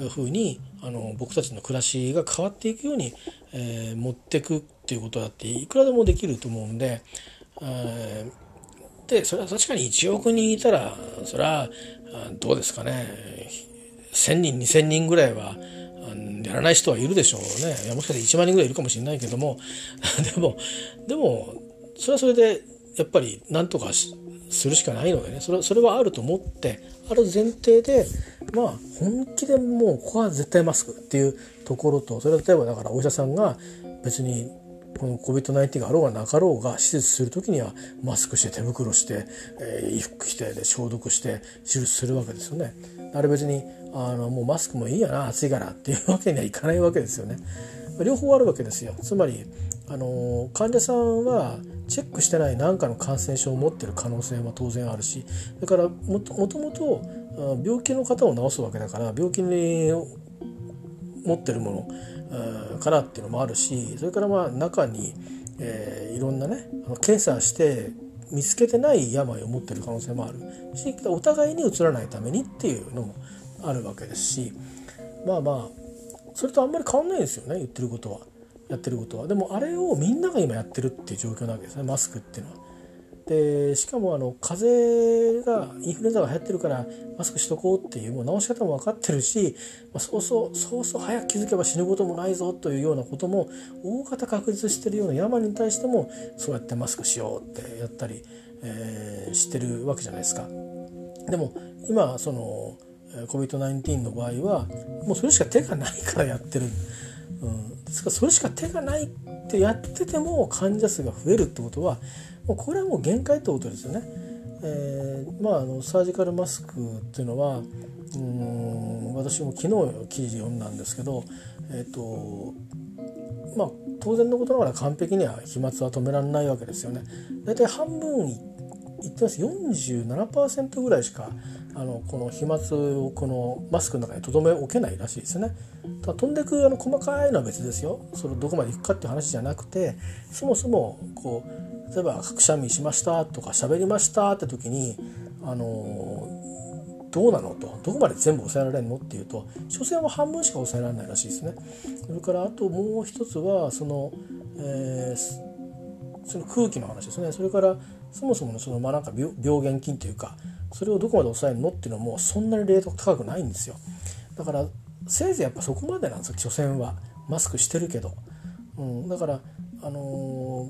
風にあの僕たちの暮らしが変わっていくように、えー、持っていくっていうことだっていくらでもできると思うんで、でそれは確かに1億人いたらそれはどうですかね。1,000人2,000人ぐらいはやらない人はいるでしょうね。いやもしかして1万人ぐらいいるかもしれないけども。でもでもそれはそれでやっぱり何とかするしかないのでね。それそれはあると思ってある前提でまあ本気でもうここは絶対マスクっていうところとそれは例えばだからお医者さんが別にこの COVID-19 があろうがなかろうが手術する時にはマスクして手袋して、えー、衣服着てで消毒して手術するわけですよね。あれ別にあのもうマスクもいいやな暑いからっていうわけにはいかないわけですよね。両方あるわけですよつまりあの患者さんはチェックしてない何かの感染症を持ってる可能性は当然あるしだからもともと病気の方を治すわけだから病気に持ってるものからっていうのもあるしそれからまあ中に、えー、いろんなね検査して見つけてない病を持ってる可能性もある。しお互いにうつらないためにっていうのもあるわけですし。まあまあそれとあんまり変わんないですよね。言ってることは。やってることは。でもあれをみんなが今やってるっていう状況なわけですね。マスクっていうのは。でしかもあの風邪がインフルエンザが流行ってるからマスクしとこうっていうもう治し方も分かってるし、まあ、そうそうそうそう早く気づけば死ぬこともないぞというようなことも大方確実してるような病に対してもそうやってマスクしようってやったり、えー、してるわけじゃないですか。でも今その COVID-19 の場合はもうそれしか手がないからやってる、うん、ですからそれしか手がないってやってても患者数が増えるってことはもうこれはもう限界ってことですよね。えー、まああのサージカルマスクっていうのはうん私も昨日記事読んだんですけど、えーとまあ、当然のことながら完璧には飛沫は止められないわけですよね。大体半分いってます47%ぐらいしかあのこの飛沫をこのマスクの中に留め置けないらしいですね。飛んでくあの細かいのは別ですよそれどこまで行くかっていう話じゃなくてそもそもこう例えば「くしゃみしました」とか「喋りました」って時にあのどうなのとどこまで全部抑えられるのっていうと所詮は半分しか抑えられないらしいですね。それからあともう一つはその、えー、その空気の話ですねそれからそもそものそのまあなんか病原菌というかそれをどこまで抑えるのっていうのもそんなにレート高くないんですよ。だからせいぜいやっぱそこまでなんですよ。所詮は。マスクしてるけど、うん、だからあの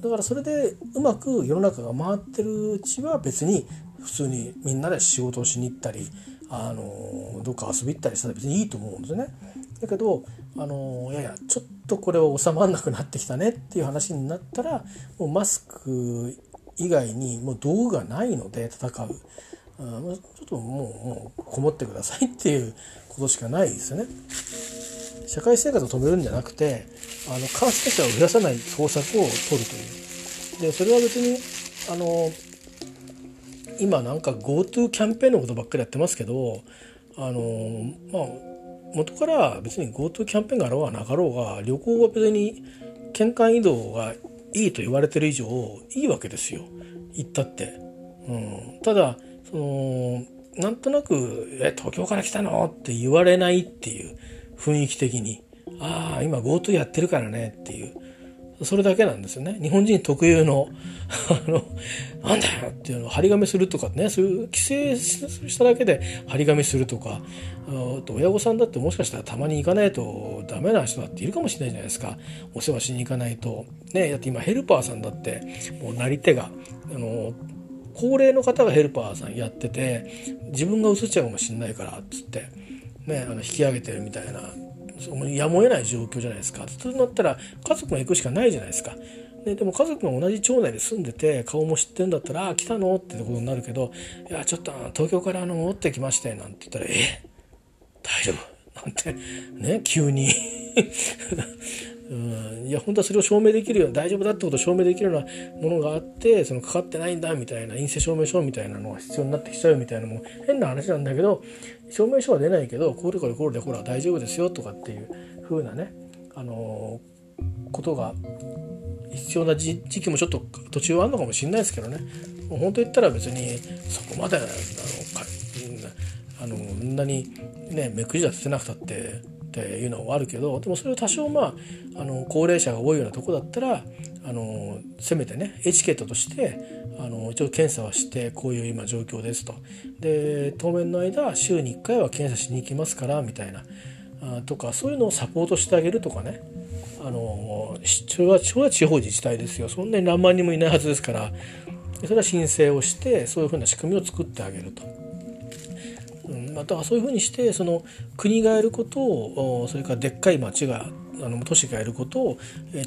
ー、だからそれでうまく世の中が回ってるうちは別に普通にみんなで仕事をしに行ったり、あのー、どっか遊び行ったりしたら別にいいと思うんですよね。だけど、あのー、いやいやちょっとこれは収まらなくなってきたねっていう話になったらもうマスク以外にもう道具がないので戦う。うんちょっともうもうこもってくださいっていうことしかないですよね。社会生活を止めるんじゃなくてあの感染者を増やさない方策を取るというでそれは別にあの今なんか GoTo キャンペーンのことばっかりやってますけどあのまあ元から別に GoTo キャンペーンがあろうがなかろうが旅行は別に県間移動がいいと言われてる以上いいわけですよ行ったって。うん、ただそのなんとなく「え東京から来たの?」って言われないっていう雰囲気的に「ああ今 GoTo やってるからね」っていうそれだけなんですよね。日本人特有の、あの、なんだよっていうのを張り紙するとかね、そういう規制しただけで張り紙するとか、と親御さんだってもしかしたらたまに行かないとダメな人だっているかもしれないじゃないですか。お世話しに行かないと。ね、だって今ヘルパーさんだって、もうなり手が、あの、高齢の方がヘルパーさんやってて、自分が移っちゃうかもしれないから、つって、ね、あの引き上げてるみたいなやむを得ない状況じゃないですかそうなったら家族が行くしかないじゃないですか。ねでも家族が同じ町内で住んでて顔も知ってんだったら「あ来たの?」ってことになるけど「いやちょっと東京からあの持ってきまして」なんて言ったら「え？大丈夫?」なんてね？急にうん、いや本当はそれを証明できるよ大丈夫だってことを証明できるようなものがあってそのかかってないんだみたいな陰性証明書みたいなのが必要になってきちゃうみたいなも変な話なんだけど証明書は出ないけどこれこれこれでほら大丈夫ですよとかっていう風なねあのー、ことが必要な時期もちょっと途中はあるのかもしれないですけどね。もう本当言ったら別にそこまであのあのそんなにね目くじら立てなくたってっていうのはあるけどでもそれを多少まああの高齢者が多いようなとこだったらあのせめてねエチケットとしてあの一応検査はしてこういう今状況ですと。で当面の間週に1回は検査しに行きますからみたいなあとかそういうのをサポートしてあげるとかね。あのそれは地方自治体ですよ。そんなに何万人もいないはずですからそれは申請をしてそういうふうな仕組みを作ってあげると。うん、またそういうふうにしてその国がやることをそれからでっかい町があの都市がやることを、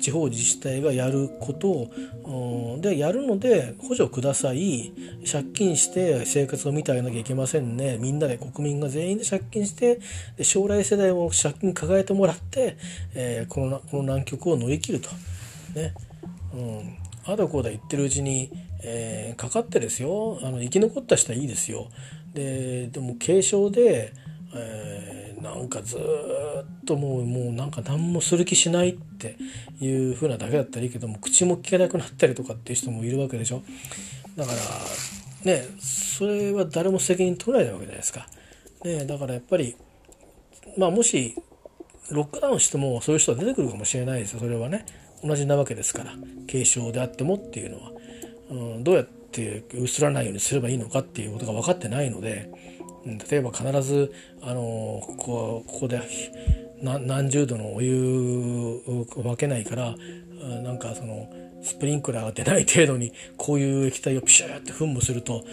地方自治体がやることをでやるので補助ください。借金して生活を見てあげなきゃいけませんね。みんなで国民が全員で借金して将来世代も借金抱えてもらって、え、このこの難局を乗り切ると。ね。うん、あだこうだ言ってるうちに、えー、かかってですよ。あの生き残った人はいいですよ。ででも軽症で、えー、なんかずっともうもうなんか何もする気しないっていう風なだけだったらいいけども口も聞けなくなったりとかっていう人もいるわけでしょ。だからねそれは誰も責任取れないわけじゃないですか。ね、だからやっぱりまあもしロックダウンしてもそういう人は出てくるかもしれないですよそれはね同じなわけですから軽症であってもっていうのは、うん、どうやってうつらないようにすればいいのかっていうことが分かってないので、例えば必ずあのここここで何十度のお湯を分けないからなんかそのスプリンクラーが出ない程度にこういう液体をピシューって噴霧すると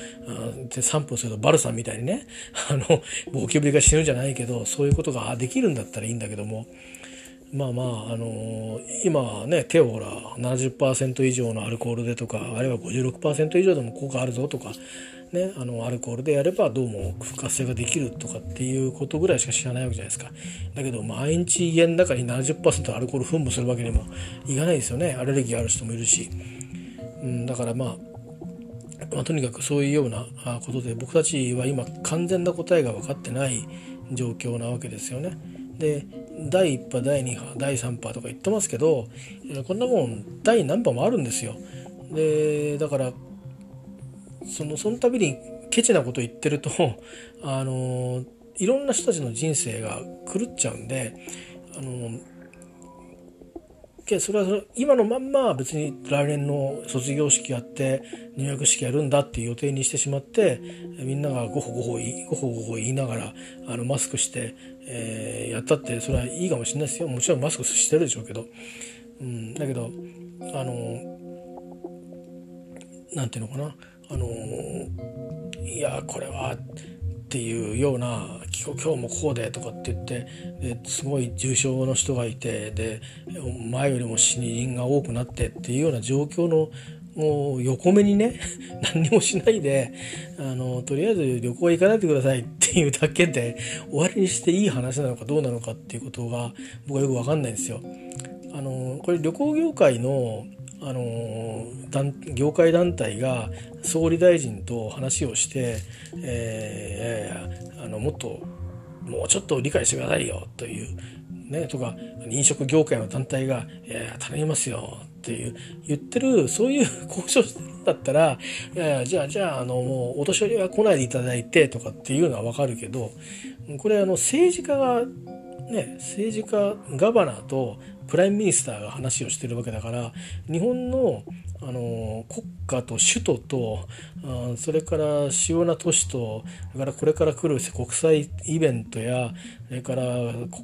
で3分するとバルサンみたいにねあのゴキブリが死ぬじゃないけどそういうことができるんだったらいいんだけどもまあまあ、あのー、今ね手をほら70%以上のアルコールでとかあるいは56%以上でも効果あるぞとか、ね、あのアルコールでやればどうも不活性ができるとかっていうことぐらいしか知らないわけじゃないですか。だけど毎日家の中に70%アルコール噴霧するわけにもいかないですよね。アレルギーある人もいるし、うん、だからまあまあ、とにかくそういうようなことで僕たちは今完全な答えが分かってない状況なわけですよね。で第1波第2波第3波とか言ってますけどこんなもん第何波もあるんですよ。でだからそのその度にケチなこと言ってると あのいろんな人たちの人生が狂っちゃうんであのそれは今のまんま別に来年の卒業式やって入学式やるんだっていう予定にしてしまってみんながごほごほごほごほ言いながらあのマスクして、えー、やったってそれはいいかもしれないですよ。もちろんマスクしてるでしょうけど、うん、だけどあのなんていうのかな。あのいやこれはっていうような今日もこうでとかって言ってですごい重症の人がいてで前よりも死人が多くなってっていうような状況のもう横目にね 何にもしないであのとりあえず旅行行かないでくださいっていうだけで終わりにしていい話なのかどうなのかっていうことが僕はよく分かんないんですよ。あのこれ旅行業界のあの業界団体が総理大臣と話をして、えー、あのもっともうちょっと理解してくださいよという、ね、とか飲食業界の団体が「いやいや頼みますよ」っていう言ってるそういう交渉してるんだったら「いやいやじゃあじゃああのもうお年寄りは来ないでいただいて」とかっていうのは分かるけどこれあの政治家がね政治家 governor と prime minister が話をしてるわけだから日本のあの国家と首都とあそれから主要な都市とそれからこれから来る国際イベントやそれから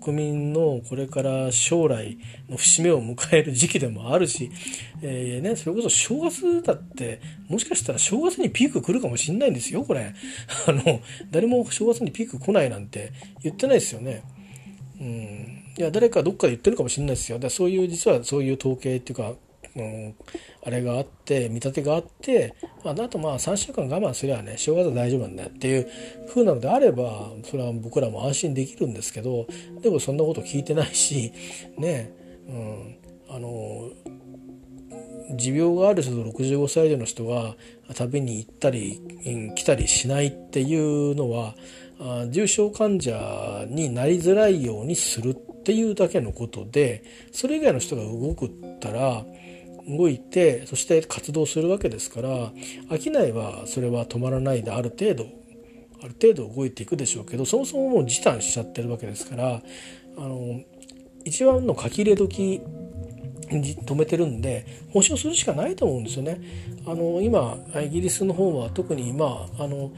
国民のこれから将来の節目を迎える時期でもあるし、えーね、それこそ正月だってもしかしたら正月にピーク来るかもしんないんですよこれあの誰も正月にピーク来ないなんて言ってないですよね。うんいや誰かどっかで言ってるかもしれないですよ。だそういう実はそういう統計っていうか、うん、あれがあって見立てがあって、まあ、とまあ3週間我慢すればね正月は大丈夫なんだよっていう風なのであればそれは僕らも安心できるんですけどでもそんなこと聞いてないしねうんあの持病がある人と65歳以上の人が旅に行ったり来たりしないっていうのは重症患者になりづらいようにするっていうだけのことでそれ以外の人が動くったら動いてそして活動するわけですから商いはそれは止まらないである程度ある程度動いていくでしょうけどそもそももう時短しちゃってるわけですからあの一番の書き入れ時止めてるんで保証するしかないと思うんですよね。あの今イギリスの方は特に今あの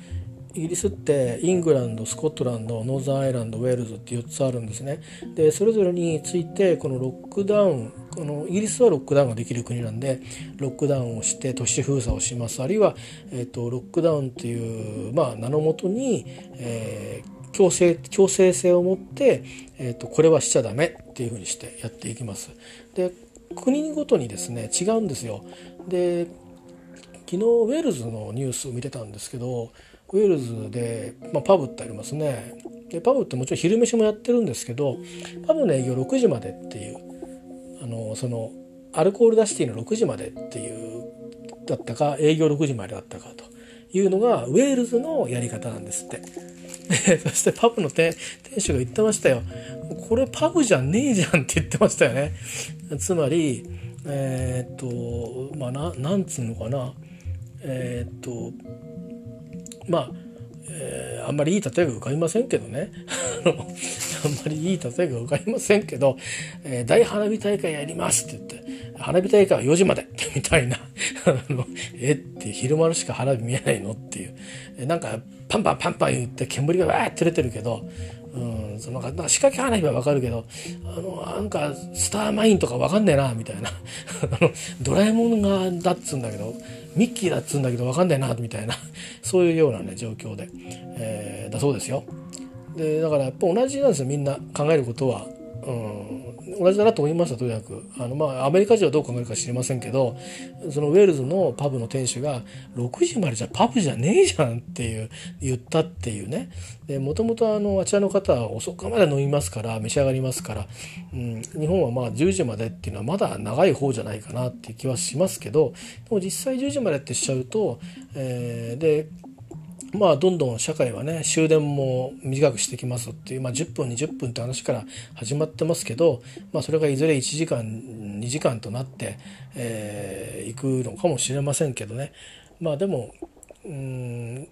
イギリスってイングランドスコットランドノーザンアイランドウェールズって4つあるんですねでそれぞれについてこのロックダウンこのイギリスはロックダウンができる国なんでロックダウンをして都市封鎖をしますあるいは、えーと、ロックダウンっていう、まあ、名のもとに、えー強制強制性を持って、えーと、これはしちゃダメっていうふうにしてやっていきます。で国ごとにですね違うんですよ。で昨日ウェールズのニュースを見てたんですけどウェールズで、まあ、パブってありますねでパブってもちろん昼飯もやってるんですけどパブの営業6時までっていうあのそのアルコール出していいの6時までっていうだったか営業6時までだったかというのがウェールズのやり方なんですって。そしてパブの店主が言ってましたよ。これパブじゃねえじゃんって言ってましたよね。つまり、えー、っと、まあな、なんつうのかな。えー、っと、まあ、えー、あんまりいい例えが浮かびませんけどね。あんまりいい例えが浮かびませんけど、えー、大花火大会やりますって言って花火大会は4時まで みたいな。あのえって昼間しか花火見えないのっていう。えなんかパンパンパンパン言って煙がわーって出てるけどうん、そのなんか仕掛け花火はわかるけどあのなんかスターマインとかわかんねえなみたいな。あのドラえもんがだっつうんだけどミッキーだっつうんだけどわかんないなみたいな そういうようなね状況で、えー、だそうですよ。でだからやっぱ同じなんですよみんな考えることは。うん同じだなと思いましたとにかく。あの、まあ、アメリカ人はどう考えるか知りませんけどそのウェールズのパブの店主が6時までじゃパブじゃねえじゃんっていう言ったっていうね。もともとあちらの方は遅くまで飲みますから召し上がりますから、うん、日本はまあ10時までっていうのはまだ長い方じゃないかなっていう気はしますけどでも実際10時までってしちゃうと、えー、でまあどんどん社会はね終電も短くしてきますっていう、まあ、10分20分って話から始まってますけど、まあ、それがいずれ1時間2時間となってい、えー、くのかもしれませんけどね。まあでもうん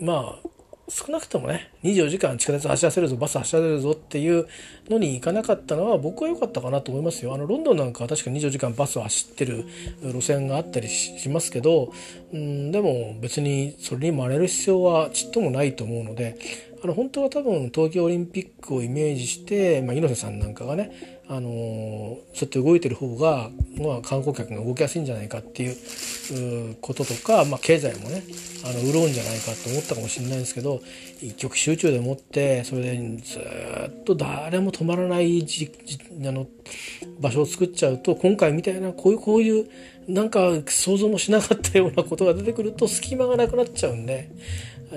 まあ少なくともね24時間地下鉄走らせるぞバス走らせるぞっていうのに行かなかったのは僕は良かったかなと思いますよ。あのロンドンなんかは確か24時間バスを走ってる路線があったりしますけどうんでも別にそれに真似る必要はちっともないと思うのであの本当は多分東京オリンピックをイメージして、まあ、猪瀬さんなんかがねあのそうやって動いてる方が、まあ、観光客が動きやすいんじゃないかっていうこととか、まあ、経済もねあの潤うんじゃないかと思ったかもしれないんですけど一極集中でもってそれでずっと誰も止まらないじあの場所を作っちゃうと今回みたいなこういうこういうなんか想像もしなかったようなことが出てくると隙間がなくなっちゃうんで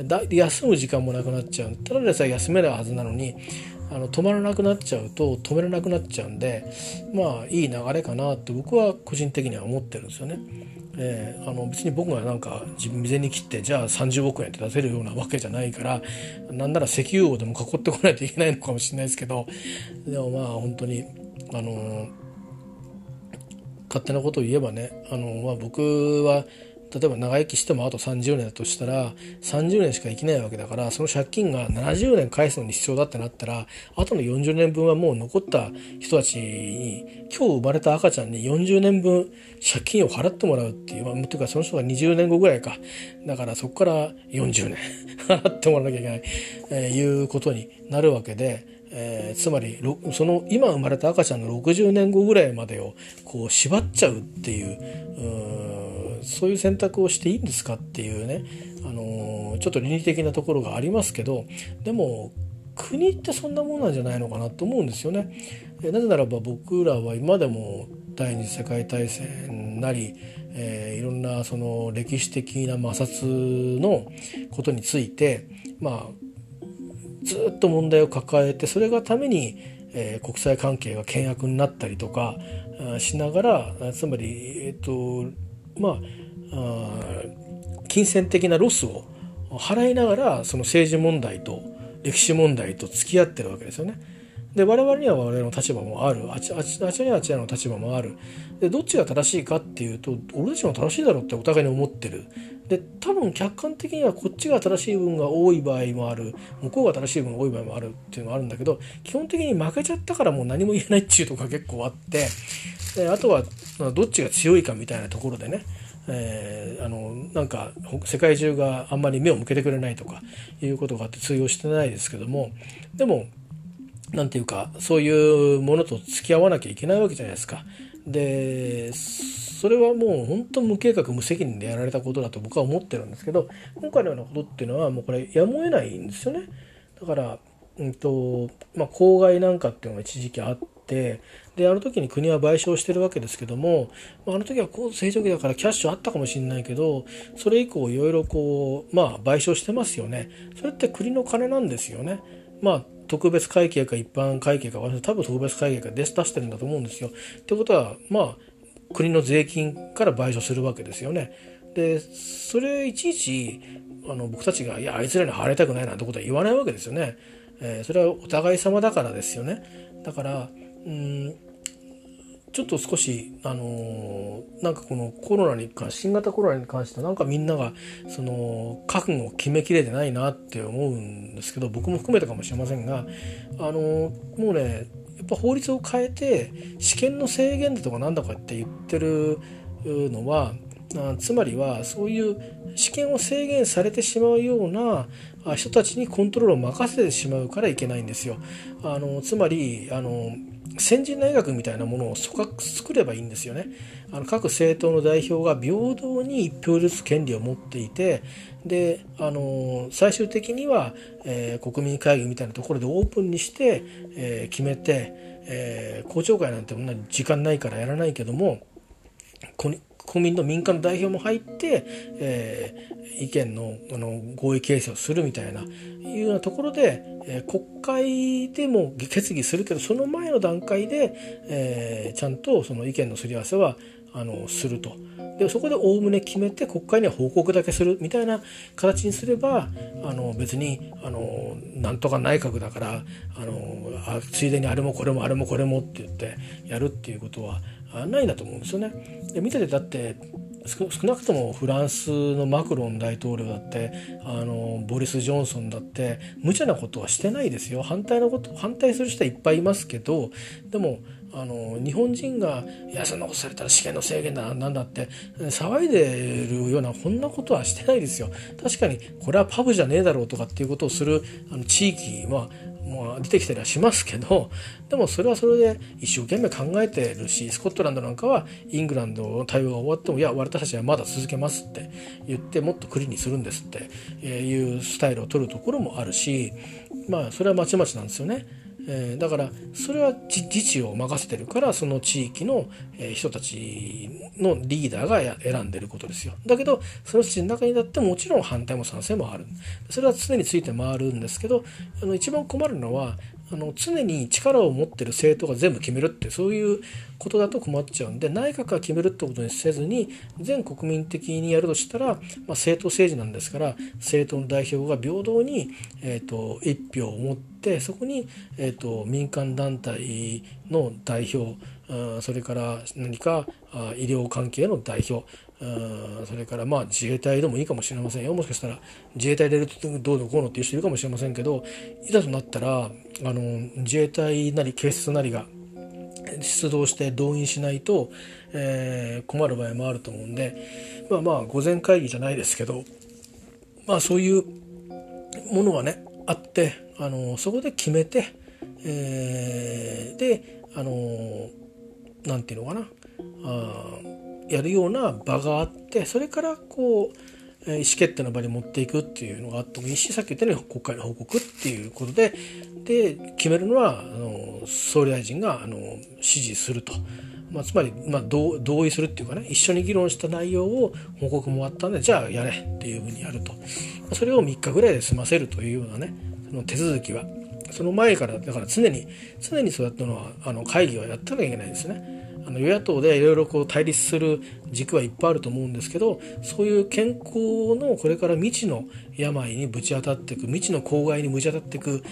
だ休む時間もなくなっちゃうただでさえ休めないはずなのにあの止まらなくなっちゃうと止められなくなっちゃうんでまあいい流れかなって僕は個人的には思ってるんですよね。えー、あの別に僕がなんか自分未然に切ってじゃあ30億円って出せるようなわけじゃないからなんなら石油王でも囲ってこないといけないのかもしれないですけどでもまあ本当にあの勝手なことを言えばねあの、まあ、僕は例えば長生きしてもあと30年だとしたら30年しか生きないわけだからその借金が70年返すのに必要だってなったらあとの40年分はもう残った人たちに今日生まれた赤ちゃんに40年分借金を払ってもらうっていう、まあ、というかその人が20年後ぐらいかだからそこから40年 払ってもらわなきゃいけない、えー、いうことになるわけで。えー、つまりその今生まれた赤ちゃんの60年後ぐらいまでをこう縛っちゃうっていううそういう選択をしていいんですかっていうね、あのちょっと倫理的なところがありますけどでも国ってそんなもんなんじゃないのかなと思うんですよね。なぜならば僕らは今でも第二次世界大戦なり、えー、いろんなその歴史的な摩擦のことについてまあずっと問題を抱えてそれがために、えー、国際関係が険悪になったりとかしながらつまり、えっ、とまああ金銭的なロスを払いながらその政治問題と歴史問題と付き合ってるわけですよね。で我々には我々の立場もある。あちあちあちらにはあちらの立場もある。でどっちが正しいかっていうと俺たちも正しいだろうってお互いに思ってる。で多分客観的にはこっちが正しい部分が多い場合もある。向こうが正しい部分が多い場合もあるっていうのがあるんだけど基本的に負けちゃったからもう何も言えないっていうとこが結構あって。であとはどっちが強いかみたいなところでね。えー、あのなんか世界中があんまり目を向けてくれないとかいうことがあって通用してないですけども。でも何て言うかそういうものと付き合わなきゃいけないわけじゃないですか。でそれはもう本当無計画無責任でやられたことだと僕は思ってるんですけど今回のようなことっていうのはもうこれやむを得ないんですよね。だから、うんとまあ、公害なんかっていうのが一時期あってであの時に国は賠償してるわけですけどもあの時は高度成長期だからキャッシュあったかもしれないけどそれ以降いろいろこうまあ賠償してますよねそれって国の金なんですよねまあ特別会計か一般会計か多分特別会計か出してるんだと思うんですよ。ってことはまあ国の税金から賠償するわけですよね。でそれいちいちあの僕たちが「いやあいつらに払いたくない」なんてことは言わないわけですよね。えー、それはお互い様だからですよね。だからうんちょっと少しあのー、なんかこのコロナに関新型コロナに関してなんかみんながその覚悟を決めきれてないなって思うんですけど僕も含めたかもしれませんがあのー、もうねやっぱ法律を変えて試験の制限だとかなんだかって言ってるのはつまりはそういう試験を制限されてしまうような人たちにコントロールを任せてしまうからいけないんですよ。あのつまりあの先人内閣みたいなものを組閣作ればいいんですよね。あの各政党の代表が平等に1票ずつ権利を持っていてであの最終的には、えー、国民会議みたいなところでオープンにして、えー、決めて、えー、公聴会なんてもんな時間ないからやらないけども国民の民間の代表も入って、えー、意見のあの合意形成をするみたいないうようなところで、えー、国会でも決議するけどその前の段階で、えー、ちゃんとその意見のすり合わせはあのすると。でそこでおおむね決めて国会には報告だけするみたいな形にすればあの別にあのなんとか内閣だからあのあついでにあれもこれもあれもこれもって言ってやるっていうことはないんだと思うんですよね。で見ててだって少なくともフランスのマクロン大統領だってあのボリス・ジョンソンだって無茶なことはしてないですよ反対のこと反対する人はいっぱいいますけどでもあの日本人が「いやそんなことされたら試験の制限だなんだ」って騒いでるようなこんなことはしてないですよ。確かにこれはパブじゃねえだろうとかっていうことをするあの地域はもう、出てきたりはしますけどでもそれはそれで一生懸命考えてるしスコットランドなんかはイングランドの対応が終わってもいや私たちはまだ続けますって言ってもっとクリにするんですっていうスタイルを取るところもあるしまあそれはまちまちなんですよね。えー、だからそれは自治を任せてるからその地域のえ人たちのリーダーが選んでることですよ。だけどその人の中にだってもちろん反対も賛成もある。それは常について回るんですけどあの一番困るのはあの常に力を持ってる政党が全部決めるってそういうことだと困っちゃうんで内閣が決めるってことにせずに全国民的にやるとしたら、まあ、政党政治なんですから政党の代表が平等に、えーと、1票を持ってそこに、えーと、民間団体の代表それから何か医療関係の代表それからまあ自衛隊でもいいかもしれませんよ。もしかしたら自衛隊入れるとどうのこうのっていう人いるかもしれませんけどいざとなったらあの自衛隊なり警察なりが出動して動員しないと、えー、困る場合もあると思うんでまあまあ午前会議じゃないですけどまあそういうものがねあってあのそこで決めて、えー、であのなんていうのかなあやるような場があってそれからこう意思決定の場に持っていくっていうのがあってもいいしさっき言ったように国会の報告っていうことでで決めるのはあの総理大臣があの指示すると。まあ、つまり、まあ、同意するっていうかね一緒に議論した内容を報告もあったんでじゃあやれっていうふうにやるとそれを3日ぐらいで済ませるというようなねその手続きはその前からだから常に常にそうやったのはあの会議はやったらいけないですね。あの与野党でいろいろこう対立する軸はいっぱいあると思うんですけどそういう健康のこれから未知の病にぶち当たっていく未知の公害にぶち当たっていく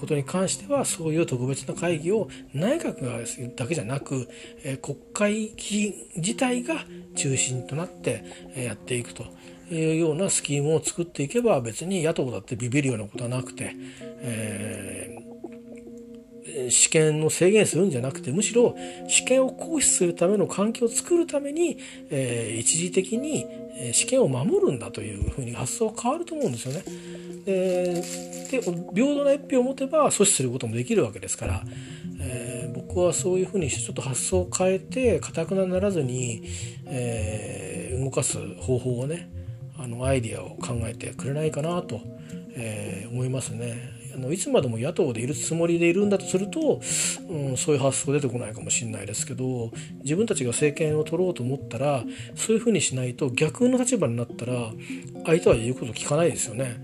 ことに関してはそういう特別な会議を内閣がだけじゃなくえ国会議自体が中心となってやっていくと。いうようなスキームを作っていけば別に野党だってビビるようなことはなくて、えー試験の制限するんじゃなくてむしろ試験を行使するための環境を作るために、えー、一時的に試験を守るんだというふうに発想が変わると思うんですよね。でで平等な一票を持てば阻止することもできるわけですから、えー、僕はそういうふうにしてちょっと発想を変えてかたくなならずに、えー、動かす方法をねあのアイディアを考えてくれないかなとえー、思いますねあのいつまでも野党でいるつもりでいるんだとすると、うん、そういう発想出てこないかもしれないですけど自分たちが政権を取ろうと思ったらそういうふうにしないと逆の立場になったら相手は言うこと聞かないですよね、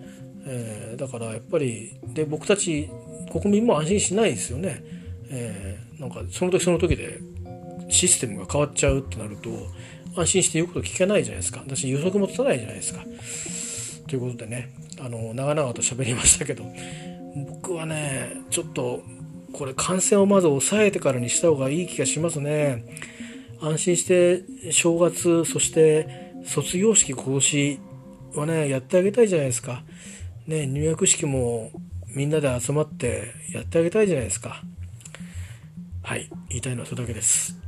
えー、だからやっぱりで僕たち国民も安心しないですよね、えー、なんかその時その時でシステムが変わっちゃうってなると安心して言うこと聞けないじゃないですか。私予測も立たないじゃないですか。ということでねあの長々と喋りましたけど。僕はねちょっとこれ感染をまず抑えてからにした方がいい気がしますね。安心して正月そして卒業式今年はねやってあげたいじゃないですか。ね入学式もみんなで集まってやってあげたいじゃないですか。はい言いたいのはそれだけです。